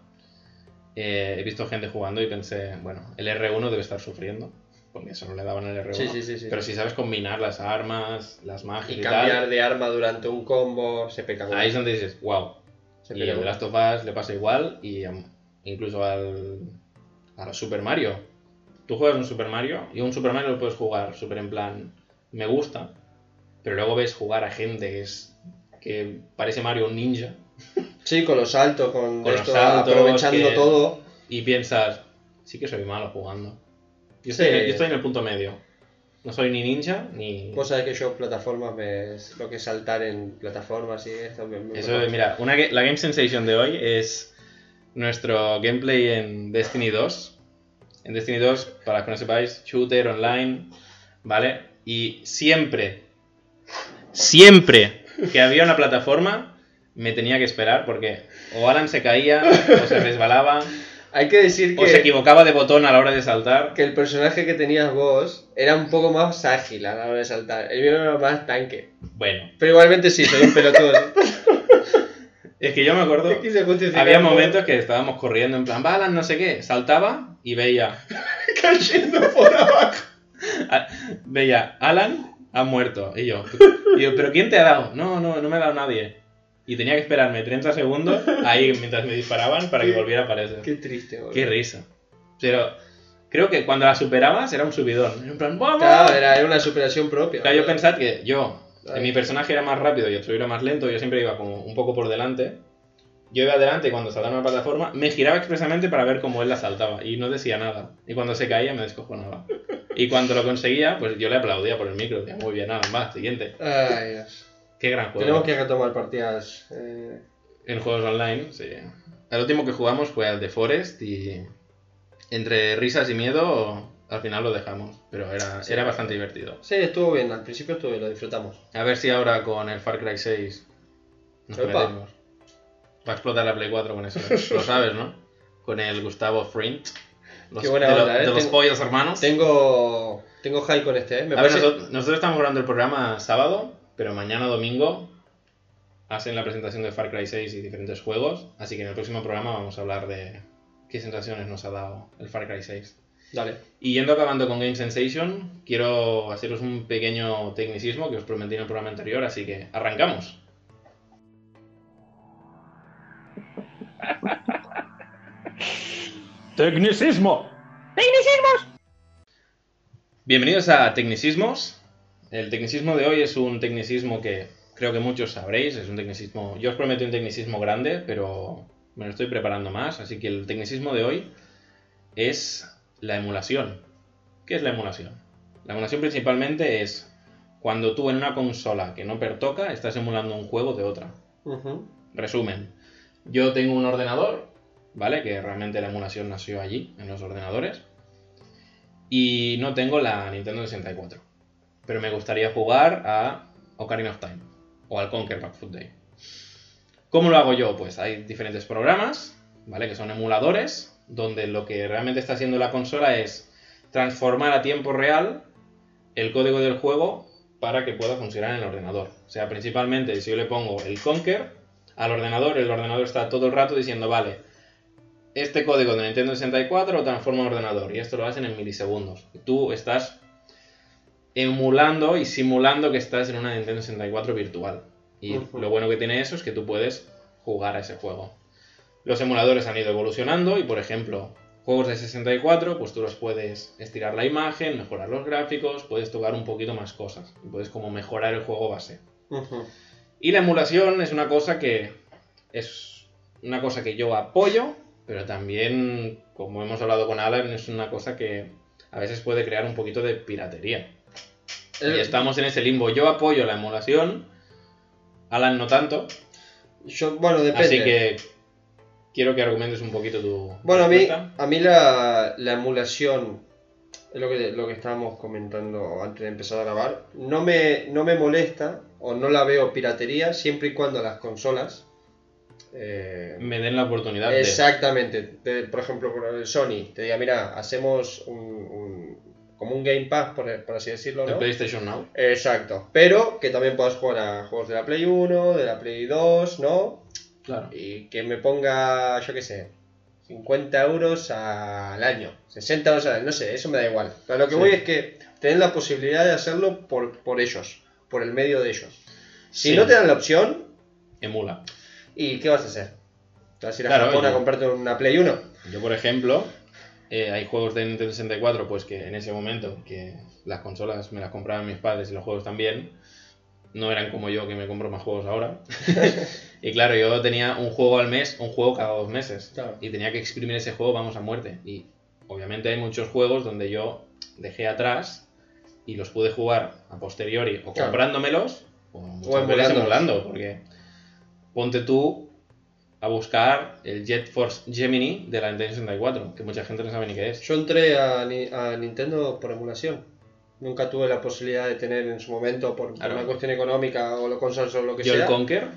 eh, he visto gente jugando y pensé, bueno, el R1 debe estar sufriendo, porque eso no le daban el R1. Sí, sí, sí. Pero si sabes combinar las armas, las magias y y, cambiar tal, de arma durante un combo, se peca ahí es donde dices, wow. Se Y el Last of Us le pasa igual y incluso al, a los Super Mario. Tú juegas un Super Mario y un Super Mario lo puedes jugar súper en plan, me gusta, pero luego ves jugar a gente que es que parece Mario un ninja Sí, con los saltos, con, Con los esto, saltos, aprovechando que- todo. y piensas, sí que soy malo jugando. Yo Sí. estoy, yo estoy en el punto medio. No soy ni ninja ni... Vos sabés que yo plataformas, me, lo que es saltar en plataformas y esto me, me- Eso, mira, una, la Game Sensation de hoy es nuestro gameplay en Destiny 2. En Destiny 2, para los que no sepáis, shooter online, ¿vale? Y siempre, siempre que había una plataforma, me tenía que esperar porque o Alan se caía, o se resbalaba, Hay que decir o se que, equivocaba de botón a la hora de saltar. que el personaje que tenías vos era un poco más ágil a la hora de saltar. El mío era más tanque. Bueno, Pero igualmente sí, soy un pelotudo. es que yo me acuerdo... Quise justificar Había momentos que estábamos corriendo en plan, va Alan, no sé qué, saltaba y veía cayendo por abajo. Veía, Alan ha muerto. Y yo, y yo, ¿pero quién te ha dado? No, no, no me ha dado nadie. Y tenía que esperarme 30 segundos ahí mientras me disparaban para que volviera a aparecer. Qué triste, boludo. Qué risa. Pero creo que cuando la superabas era un subidón. En plan, ¡vamos! Claro, era, era una superación propia. Claro, yo pensaba que yo, Ay. mi personaje era más rápido y suyo era más lento, yo siempre iba como un poco por delante. Yo iba adelante y cuando saltaba una plataforma, me giraba expresamente para ver cómo él la saltaba y no decía nada. Y cuando se caía me descojonaba. Y cuando lo conseguía, pues yo le aplaudía por el micro. Decía, muy bien, nada más, siguiente. Ay, Dios. Qué gran juego. Tenemos que retomar partidas. eh, En juegos online, sí. El último que jugamos fue al de Forest y entre risas y miedo al final lo dejamos. Pero era, Sí. era bastante divertido. Sí, estuvo bien, al principio estuvo bien, lo disfrutamos. A ver si ahora con el Far Cry 6 nos metemos. Va a explotar la Play 4 con eso. Lo sabes, ¿no? Con el Gustavo Frint. Los, Qué buena de, lo- onda, ¿eh? de los Tengo- pollos hermanos. Tengo, tengo high con este, ¿eh? Me A ver, nosotros estamos grabando el programa sábado, pero mañana domingo hacen la presentación de Far Cry 6 y diferentes juegos. Así que en el próximo programa vamos a hablar de qué sensaciones nos ha dado el Far Cry 6. Dale. Y yendo acabando con Game Sensation, quiero haceros un pequeño tecnicismo que os prometí en el programa anterior, así que arrancamos. Tecnicismo. Bienvenidos a Tecnicismos. El tecnicismo de hoy es un tecnicismo que creo que muchos sabréis. Es un tecnicismo. Yo os prometí un tecnicismo grande, pero me lo estoy preparando más. Así que el tecnicismo de hoy es la emulación. ¿Qué es la emulación? La emulación principalmente es cuando tú en una consola que no pertoca estás emulando un juego de otra. Resumen, yo tengo un ordenador, ¿vale? Que realmente la emulación nació allí, en los ordenadores. Y no tengo la Nintendo 64. Pero me gustaría jugar a Ocarina of Time o al Conquer Bad Food Day. ¿Cómo lo hago yo? Pues hay diferentes programas, ¿vale? Que son emuladores, donde lo que realmente está haciendo la consola es transformar a tiempo real el código del juego para que pueda funcionar en el ordenador. O sea, principalmente si yo le pongo el Conquer al ordenador, el ordenador está todo el rato diciendo, vale, este código de Nintendo 64 lo transforma en ordenador y esto lo hacen en milisegundos. Y tú estás emulando y simulando que estás en una Nintendo 64 virtual. Y lo bueno que tiene eso es que tú puedes jugar a ese juego. Los emuladores han ido evolucionando y, por ejemplo, juegos de 64, pues tú los puedes estirar la imagen, mejorar los gráficos, puedes tocar un poquito más cosas y puedes como mejorar el juego base. Y la emulación es una cosa que es una cosa que yo apoyo, pero también, como hemos hablado con Alan, es una cosa que a veces puede crear un poquito de piratería. Y El- estamos en ese limbo. Yo apoyo la emulación, Alan no tanto, Yo, bueno, depende. así que quiero que argumentes un poquito tu Bueno, a mí, a mí la, la emulación, es lo que, lo que estábamos comentando antes de empezar a grabar, no me, no me molesta o no la veo piratería siempre y cuando las consolas... eh, me den la oportunidad de... exactamente, te- por ejemplo, Sony, te diga, mira, hacemos un, un- como un Game Pass, por, por así decirlo, El ¿no? PlayStation Now. Exacto, pero que también puedas jugar a juegos de la Play 1, de la Play 2, ¿no? Claro. y que me ponga, yo qué sé, 50 euros al año, 60 euros al año, no sé, eso me da igual. Pero lo que Sí. voy es que tienen la posibilidad de hacerlo por, por ellos, por el medio de ellos. Si Sí. no te dan la opción, Emula. ¿Y qué vas a hacer? ¿Te vas a ir a Claro, Japón a yo- comprarte una Play 1? Yo, por ejemplo, eh, hay juegos de Nintendo 64, pues que en ese momento, que las consolas me las compraban mis padres y los juegos también, no eran como yo que me compro más juegos ahora. y claro, yo tenía un juego al mes, un juego cada dos meses. Claro. Y tenía que exprimir ese juego, vamos a muerte. Y obviamente hay muchos juegos donde yo dejé atrás y los pude jugar a posteriori o Claro. comprándomelos o, O emulándolos. emulando. Porque ponte tú a buscar el Jet Force Gemini de la Nintendo 64, que mucha gente no sabe ni qué es. Yo entré a, Ni- a Nintendo por emulación. Nunca tuve la posibilidad de tener en su momento, por, una cuestión económica o lo consolas o lo que Yo sea, el Conker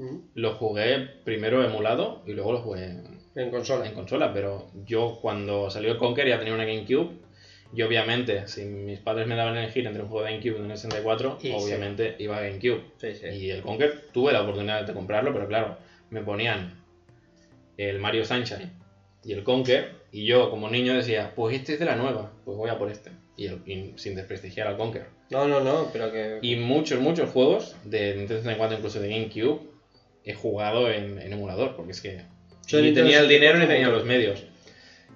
Mm, lo jugué primero emulado y luego lo jugué en- en consola. en consola, pero yo cuando salió el Conker ya tenía una GameCube y obviamente si mis padres me daban a elegir entre un juego de GameCube y un 64, Y sí. obviamente iba a GameCube. Sí, sí. Y el Conker tuve la oportunidad de comprarlo, pero claro, me ponían el Mario Sunshine y el Conker y yo como niño decía, pues este es de la nueva, pues voy a por este. Y, el- y sin desprestigiar al Conker. No, no, no, pero que... Y muchos, muchos juegos de Nintendo 64, incluso de GameCube, he jugado en, en emulador, porque es que Yo ni tenía el dinero ni 64 tenía los medios.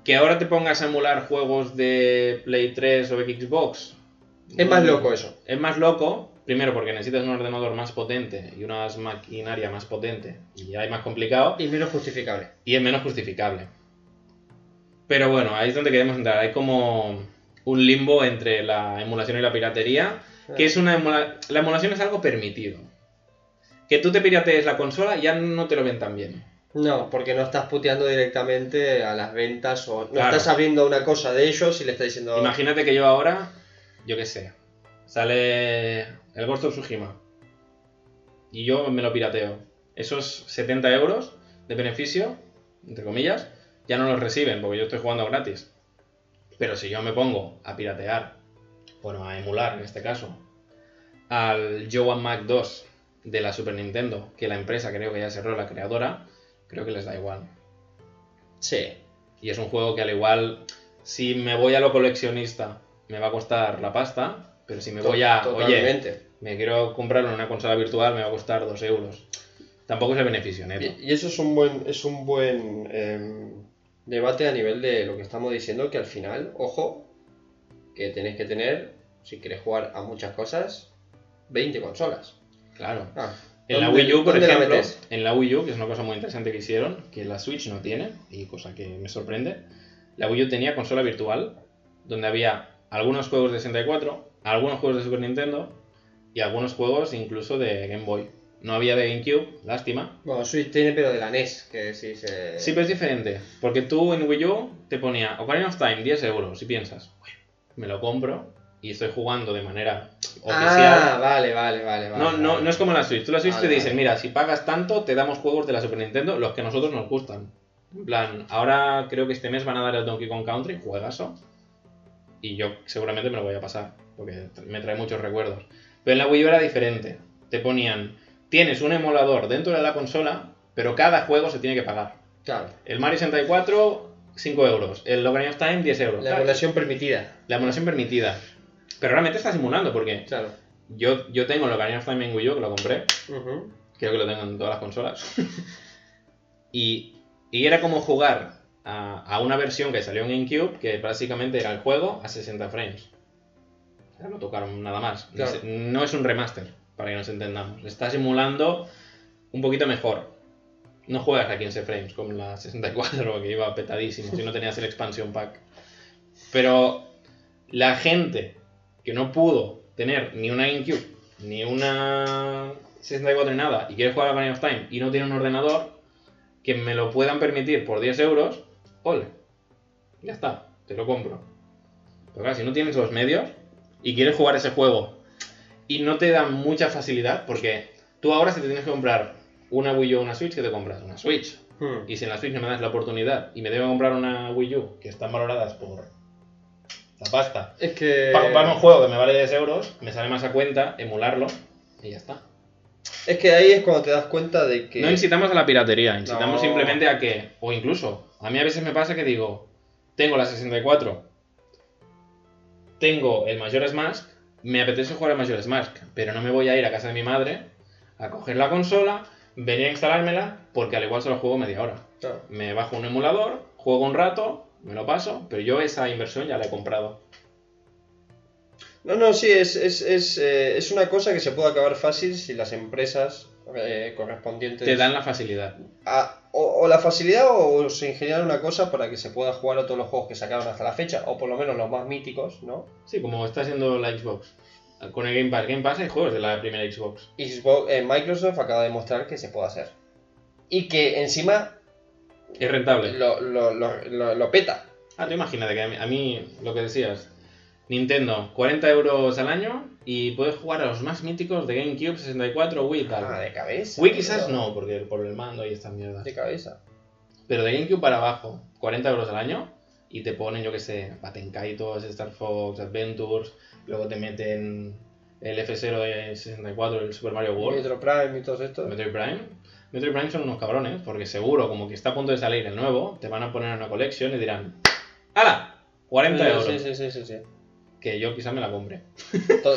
Que ahora te pongas a emular juegos de Play 3 o de Xbox. Es más loco eso. Es más loco, primero porque necesitas un ordenador más potente y una maquinaria más potente y ya es más complicado Y menos justificable. y es menos justificable. Pero bueno, ahí es donde queremos entrar. Hay como un limbo entre la emulación y la piratería, que es una emula- la emulación es algo permitido. Que tú te piratees la consola ya no te lo ven tan bien. No, porque no estás puteando directamente a las ventas o no Claro. estás abriendo una cosa de ellos y le estás diciendo... Imagínate que yo ahora, yo qué sé, sale el Ghost of Tsushima y yo me lo pirateo. Esos 70 euros de beneficio, entre comillas, ya no los reciben porque yo estoy jugando gratis. Pero si yo me pongo a piratear, bueno, a emular en este caso, al Joan Mac 2 de la Super Nintendo, que la empresa creo que ya cerró la creadora, creo que les da igual. Sí. Y es un juego que al igual, si me voy a lo coleccionista, me va a costar la pasta, pero si me voy a, oye, Totalmente. me quiero comprarlo en una consola virtual, me va a costar 2 euros. Tampoco es el beneficio neto. Y, y eso es un buen, es un buen em, debate a nivel de lo que estamos diciendo, que al final, ojo, que tenéis que tener, si queréis jugar a muchas cosas, 20 consolas. Claro. Ah, En la ¿dónde- Wii U, por ejemplo, en la Wii U, que es una cosa muy interesante que hicieron, que la Switch no tiene, y cosa que me sorprende, la Wii U tenía consola virtual, donde había algunos juegos de 64, algunos juegos de Super Nintendo y algunos juegos incluso de Game Boy. No había de GameCube, lástima. Bueno, Switch tiene, pero de la NES, que sí se... Sí, pero es diferente, porque tú en Wii U te ponía Ocarina of Time 10 euros y piensas, "Bueno, me lo compro y estoy jugando de manera oficial. Ah, vale, vale, vale. vale, No, no, vale. no es como la Switch. Tú la Switch Vale, te dicen, mira, si pagas tanto, te damos juegos de la Super Nintendo, los que a nosotros nos gustan. En plan, ahora creo que este mes van a dar el Donkey Kong Country, juegazo. Y yo seguramente me lo voy a pasar, porque me trae muchos recuerdos. Pero en la Wii U era diferente. Te ponían, tienes un emulador dentro de la consola, pero cada juego se tiene que pagar. Claro, El Mario 64, 5 euros. El Ocarina of Time, 10 euros. la Claro, emulación permitida. la emulación permitida. Pero realmente estás emulando, porque Claro. yo, yo tengo el Ocarina of Time en Wii U, que lo compré. Creo que lo tengo en todas las consolas. y, y era como jugar a, a una versión que salió en GameCube, que básicamente era el juego a 60 frames. Sea, no tocaron nada más. No Claro. es- No es un remaster, para que nos entendamos. Estás emulando un poquito mejor. No juegas a 15 frames como la 64, que iba petadísimo, si no tenías el expansion pack. Pero la gente que no pudo tener ni una GameCube, ni una 64 ni nada, y quiere jugar a Ocarina of Time y no tiene un ordenador, que me lo puedan permitir por 10 euros, ole. Ya está, te lo compro. Pero claro, si no tienes los medios y quieres jugar ese juego y no te dan mucha facilidad, porque tú ahora si te tienes que comprar una Wii U o una Switch, ¿qué te compras? Una Switch. Hmm. Y si en la Switch no me das la oportunidad y me debo comprar una Wii U, que están valoradas por la pasta, Es que... para comprarme un juego que me vale 10 euros, me sale más a cuenta emularlo y ya está. Es que ahí es cuando te das cuenta de que... No incitamos a la piratería, incitamos No. simplemente a que, o incluso, a mí a veces me pasa que digo, tengo la 64, tengo el Majora's Mask, me apetece jugar al Majora's Mask, pero no me voy a ir a casa de mi madre a coger la consola, venir a instalármela, porque al igual solo juego media hora. Claro. Me bajo un emulador, juego un rato, me lo paso, pero yo esa inversión ya la he comprado. No, no, sí, es, es, es, eh, es una cosa que se puede acabar fácil si las empresas eh, correspondientes... Te dan la facilidad. a- o, o la facilidad o se ingeniaron una cosa para que se pueda jugar a todos los juegos que sacaron hasta la fecha, o por lo menos los más míticos, ¿no? Sí, como está haciendo la Xbox. Con el Game Pass. Game Pass hay juegos de la primera Xbox. Xbox, eh, Microsoft acaba de demostrar que se puede hacer. Y que encima Es rentable. lo, lo, lo, lo- lo peta. Ah, tú imagínate que a mí, a mí, lo que decías, Nintendo, 40 euros al año y puedes jugar a los más míticos de GameCube, 64, Wii y tal. Ah, de cabeza. Wii quizás pero- no, porque por el mando y estas mierdas. De cabeza. Pero de GameCube para abajo, 40 euros al año y te ponen, yo que sé, Batenkaitos, Star Fox, Adventures, luego te meten el F0 de 64, el Super Mario World, Metro Prime y todo esto. Metroid Prime. Metroid Prime son unos cabrones, porque seguro, como que está a punto de salir el nuevo, te van a poner en una colección y dirán, ¡Hala! 40 euros. Sí, sí, sí, sí, sí. Que yo quizás me la compre.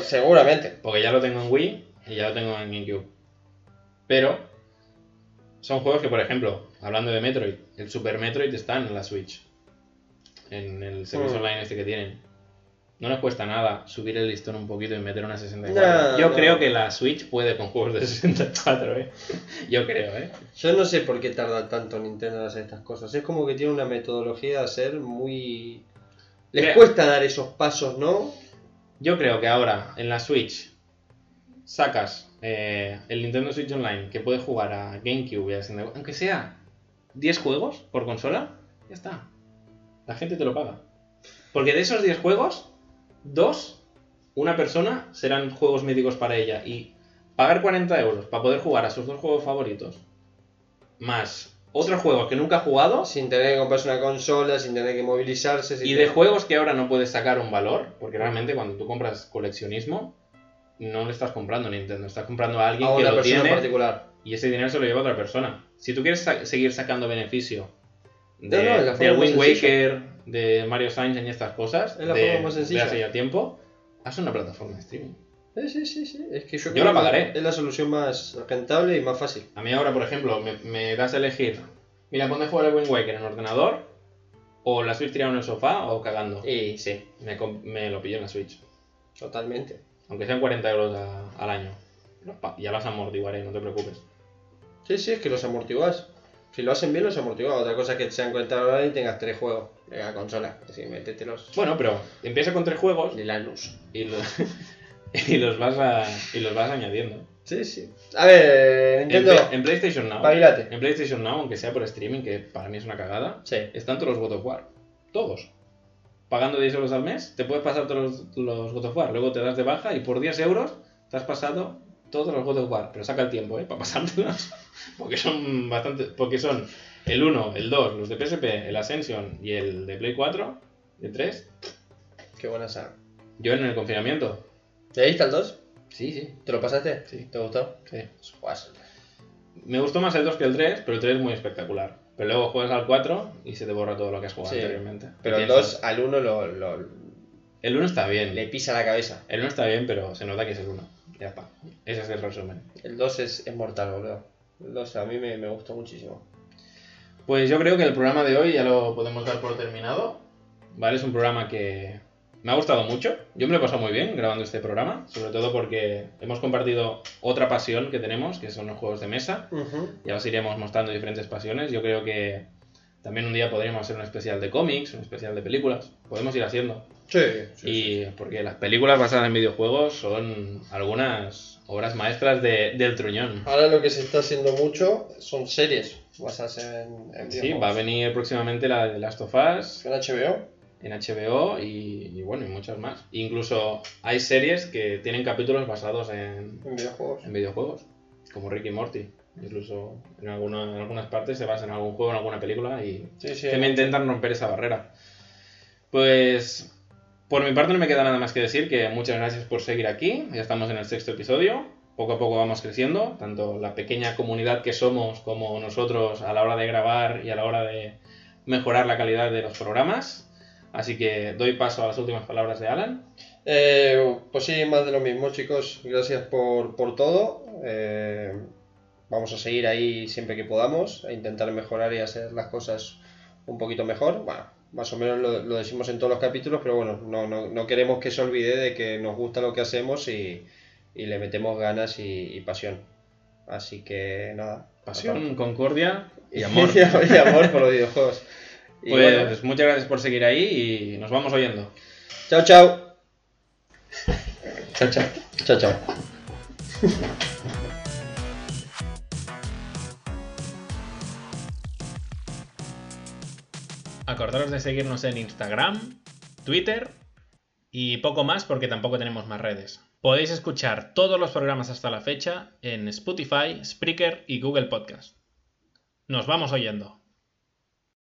Seguramente. Porque ya lo tengo en Wii y ya lo tengo en GameCube. Pero son juegos que, por ejemplo, hablando de Metroid, el Super Metroid está en la Switch. En el servicio Mm. online este que tienen. No les cuesta nada subir el listón un poquito y meter una 64. No, Yo no. creo que la Switch puede con juegos de 64, ¿eh? Yo creo, ¿eh? Yo no sé por qué tarda tanto Nintendo en hacer estas cosas. Es como que tiene una metodología de hacer muy... Les cuesta dar esos pasos, ¿no? Yo creo que ahora en la Switch sacas eh, el Nintendo Switch Online que puede jugar a GameCube y a 64, aunque sea 10 juegos por consola, ya está. La gente te lo paga. Porque de esos 10 juegos, dos, una persona serán juegos míticos para ella. Y pagar 40 euros para poder jugar a sus dos juegos favoritos, más otros juegos que nunca ha jugado, Sin tener que comprarse una consola, sin tener que movilizarse. sin y de juegos que ahora no puedes sacar un valor, porque realmente cuando tú compras coleccionismo, no le estás comprando a Nintendo, estás comprando a alguien a que lo tiene particular. y ese dinero se lo lleva otra persona. Si tú quieres sa- seguir sacando beneficio de, No, no, más Wind. Waker, de Mario Sunshine y estas cosas, Es la de, forma más sencilla. de hace tiempo, haz una plataforma de streaming. Sí, sí, sí, sí. Es que yo, la pagaré. Es la solución más rentable y más fácil. A mí ahora, por ejemplo, me, me das a elegir, mira, ponte a jugar al Wind Waker en ordenador, o la Switch tirado en el sofá, o cagando. Y sí, Me, lo pillo en la Switch. totalmente. Aunque sean 40 euros a- al año. Ya los amortiguaré, no te preocupes. Sí, sí, es que los amortiguas. Si lo hacen bien, los amortiguas. Otra cosa es que sean 40 dólares y tengas tres juegos en la consola. Así, métetelos. Bueno, pero empieza con tres juegos De Lanús. y, lo- y los, vas a, y los vas añadiendo. Sí, sí. A ver, En, Nintendo. En PlayStation Now, Espabilate. en PlayStation Now, aunque sea por streaming, que para mí es una cagada, Sí. están todos los God of War. Todos. Pagando 10 euros al mes, te puedes pasar todos los, los God of War. Luego te das de baja y por 10 euros te has pasado todos los God of War. Pero saca el tiempo, ¿eh? Para pasártelos. Porque son bastante. Porque son el 1, el 2, los de PSP, el Ascension y el de Play 4, el 3. Qué buena saga. Yo en el confinamiento. ¿Le diste al 2? Sí, sí. ¿Te lo pasaste? Sí. ¿Te gustó? sí. Guas. Me gustó más el 2 que el 3, pero el 3 es muy espectacular. Pero luego juegas al 4 y se te borra todo lo que has jugado Sí. anteriormente. Pero el piensas, 2 al 1 lo, lo- El 1 está bien. le pisa la cabeza. El 1 está bien, pero se nota que es el 1. Ya está. Ese es el resumen. El 2 es, es mortal, boludo. El 2 a mí me, me gustó muchísimo. Pues yo creo que el programa de hoy ya lo podemos dar por terminado. ¿Vale? Es un programa que me ha gustado mucho. Yo me lo he pasado muy bien grabando este programa. Sobre todo porque hemos compartido otra pasión que tenemos, que son los juegos de mesa. Ya os iremos mostrando diferentes pasiones. Yo creo que también un día podríamos hacer un especial de cómics, un especial de películas. Podemos ir haciendo. Sí, sí, Y porque las películas basadas en videojuegos son algunas obras maestras de- del truñón. Ahora lo que se está haciendo mucho son series basadas en, en Sí, videojuegos. va a venir próximamente la de Last of Us En HBO. en HBO y, y bueno, y muchas más. Incluso hay series que tienen capítulos basados en, En videojuegos. en videojuegos, como Rick y Morty. Incluso en, alguna- en algunas partes se basa en algún juego, en alguna película y Sí, sí. que me intentan romper esa barrera. Pues por mi parte no me queda nada más que decir que muchas gracias por seguir aquí. Ya estamos en el sexto episodio. Poco a poco vamos creciendo, tanto la pequeña comunidad que somos como nosotros a la hora de grabar y a la hora de mejorar la calidad de los programas. Así que doy paso a las últimas palabras de Alan. Eh, pues sí, más de lo mismo, chicos. Gracias por, por todo. Eh, vamos a seguir ahí siempre que podamos, a intentar mejorar y hacer las cosas un poquito mejor. Bueno, más o menos lo, lo decimos en todos los capítulos, pero bueno, no, no, no queremos que se olvide de que nos gusta lo que hacemos y, y le metemos ganas y, y pasión. Así que nada. Pasión, concordia y amor. y amor por los videojuegos. Y Pues bueno, muchas gracias por seguir ahí y nos vamos oyendo. chao, chao. Chao, chao. Chao, chao. Acordaros de seguirnos en Instagram, Twitter y poco más porque tampoco tenemos más redes. Podéis escuchar todos los programas hasta la fecha en Spotify, Spreaker y Google Podcast. Nos vamos oyendo.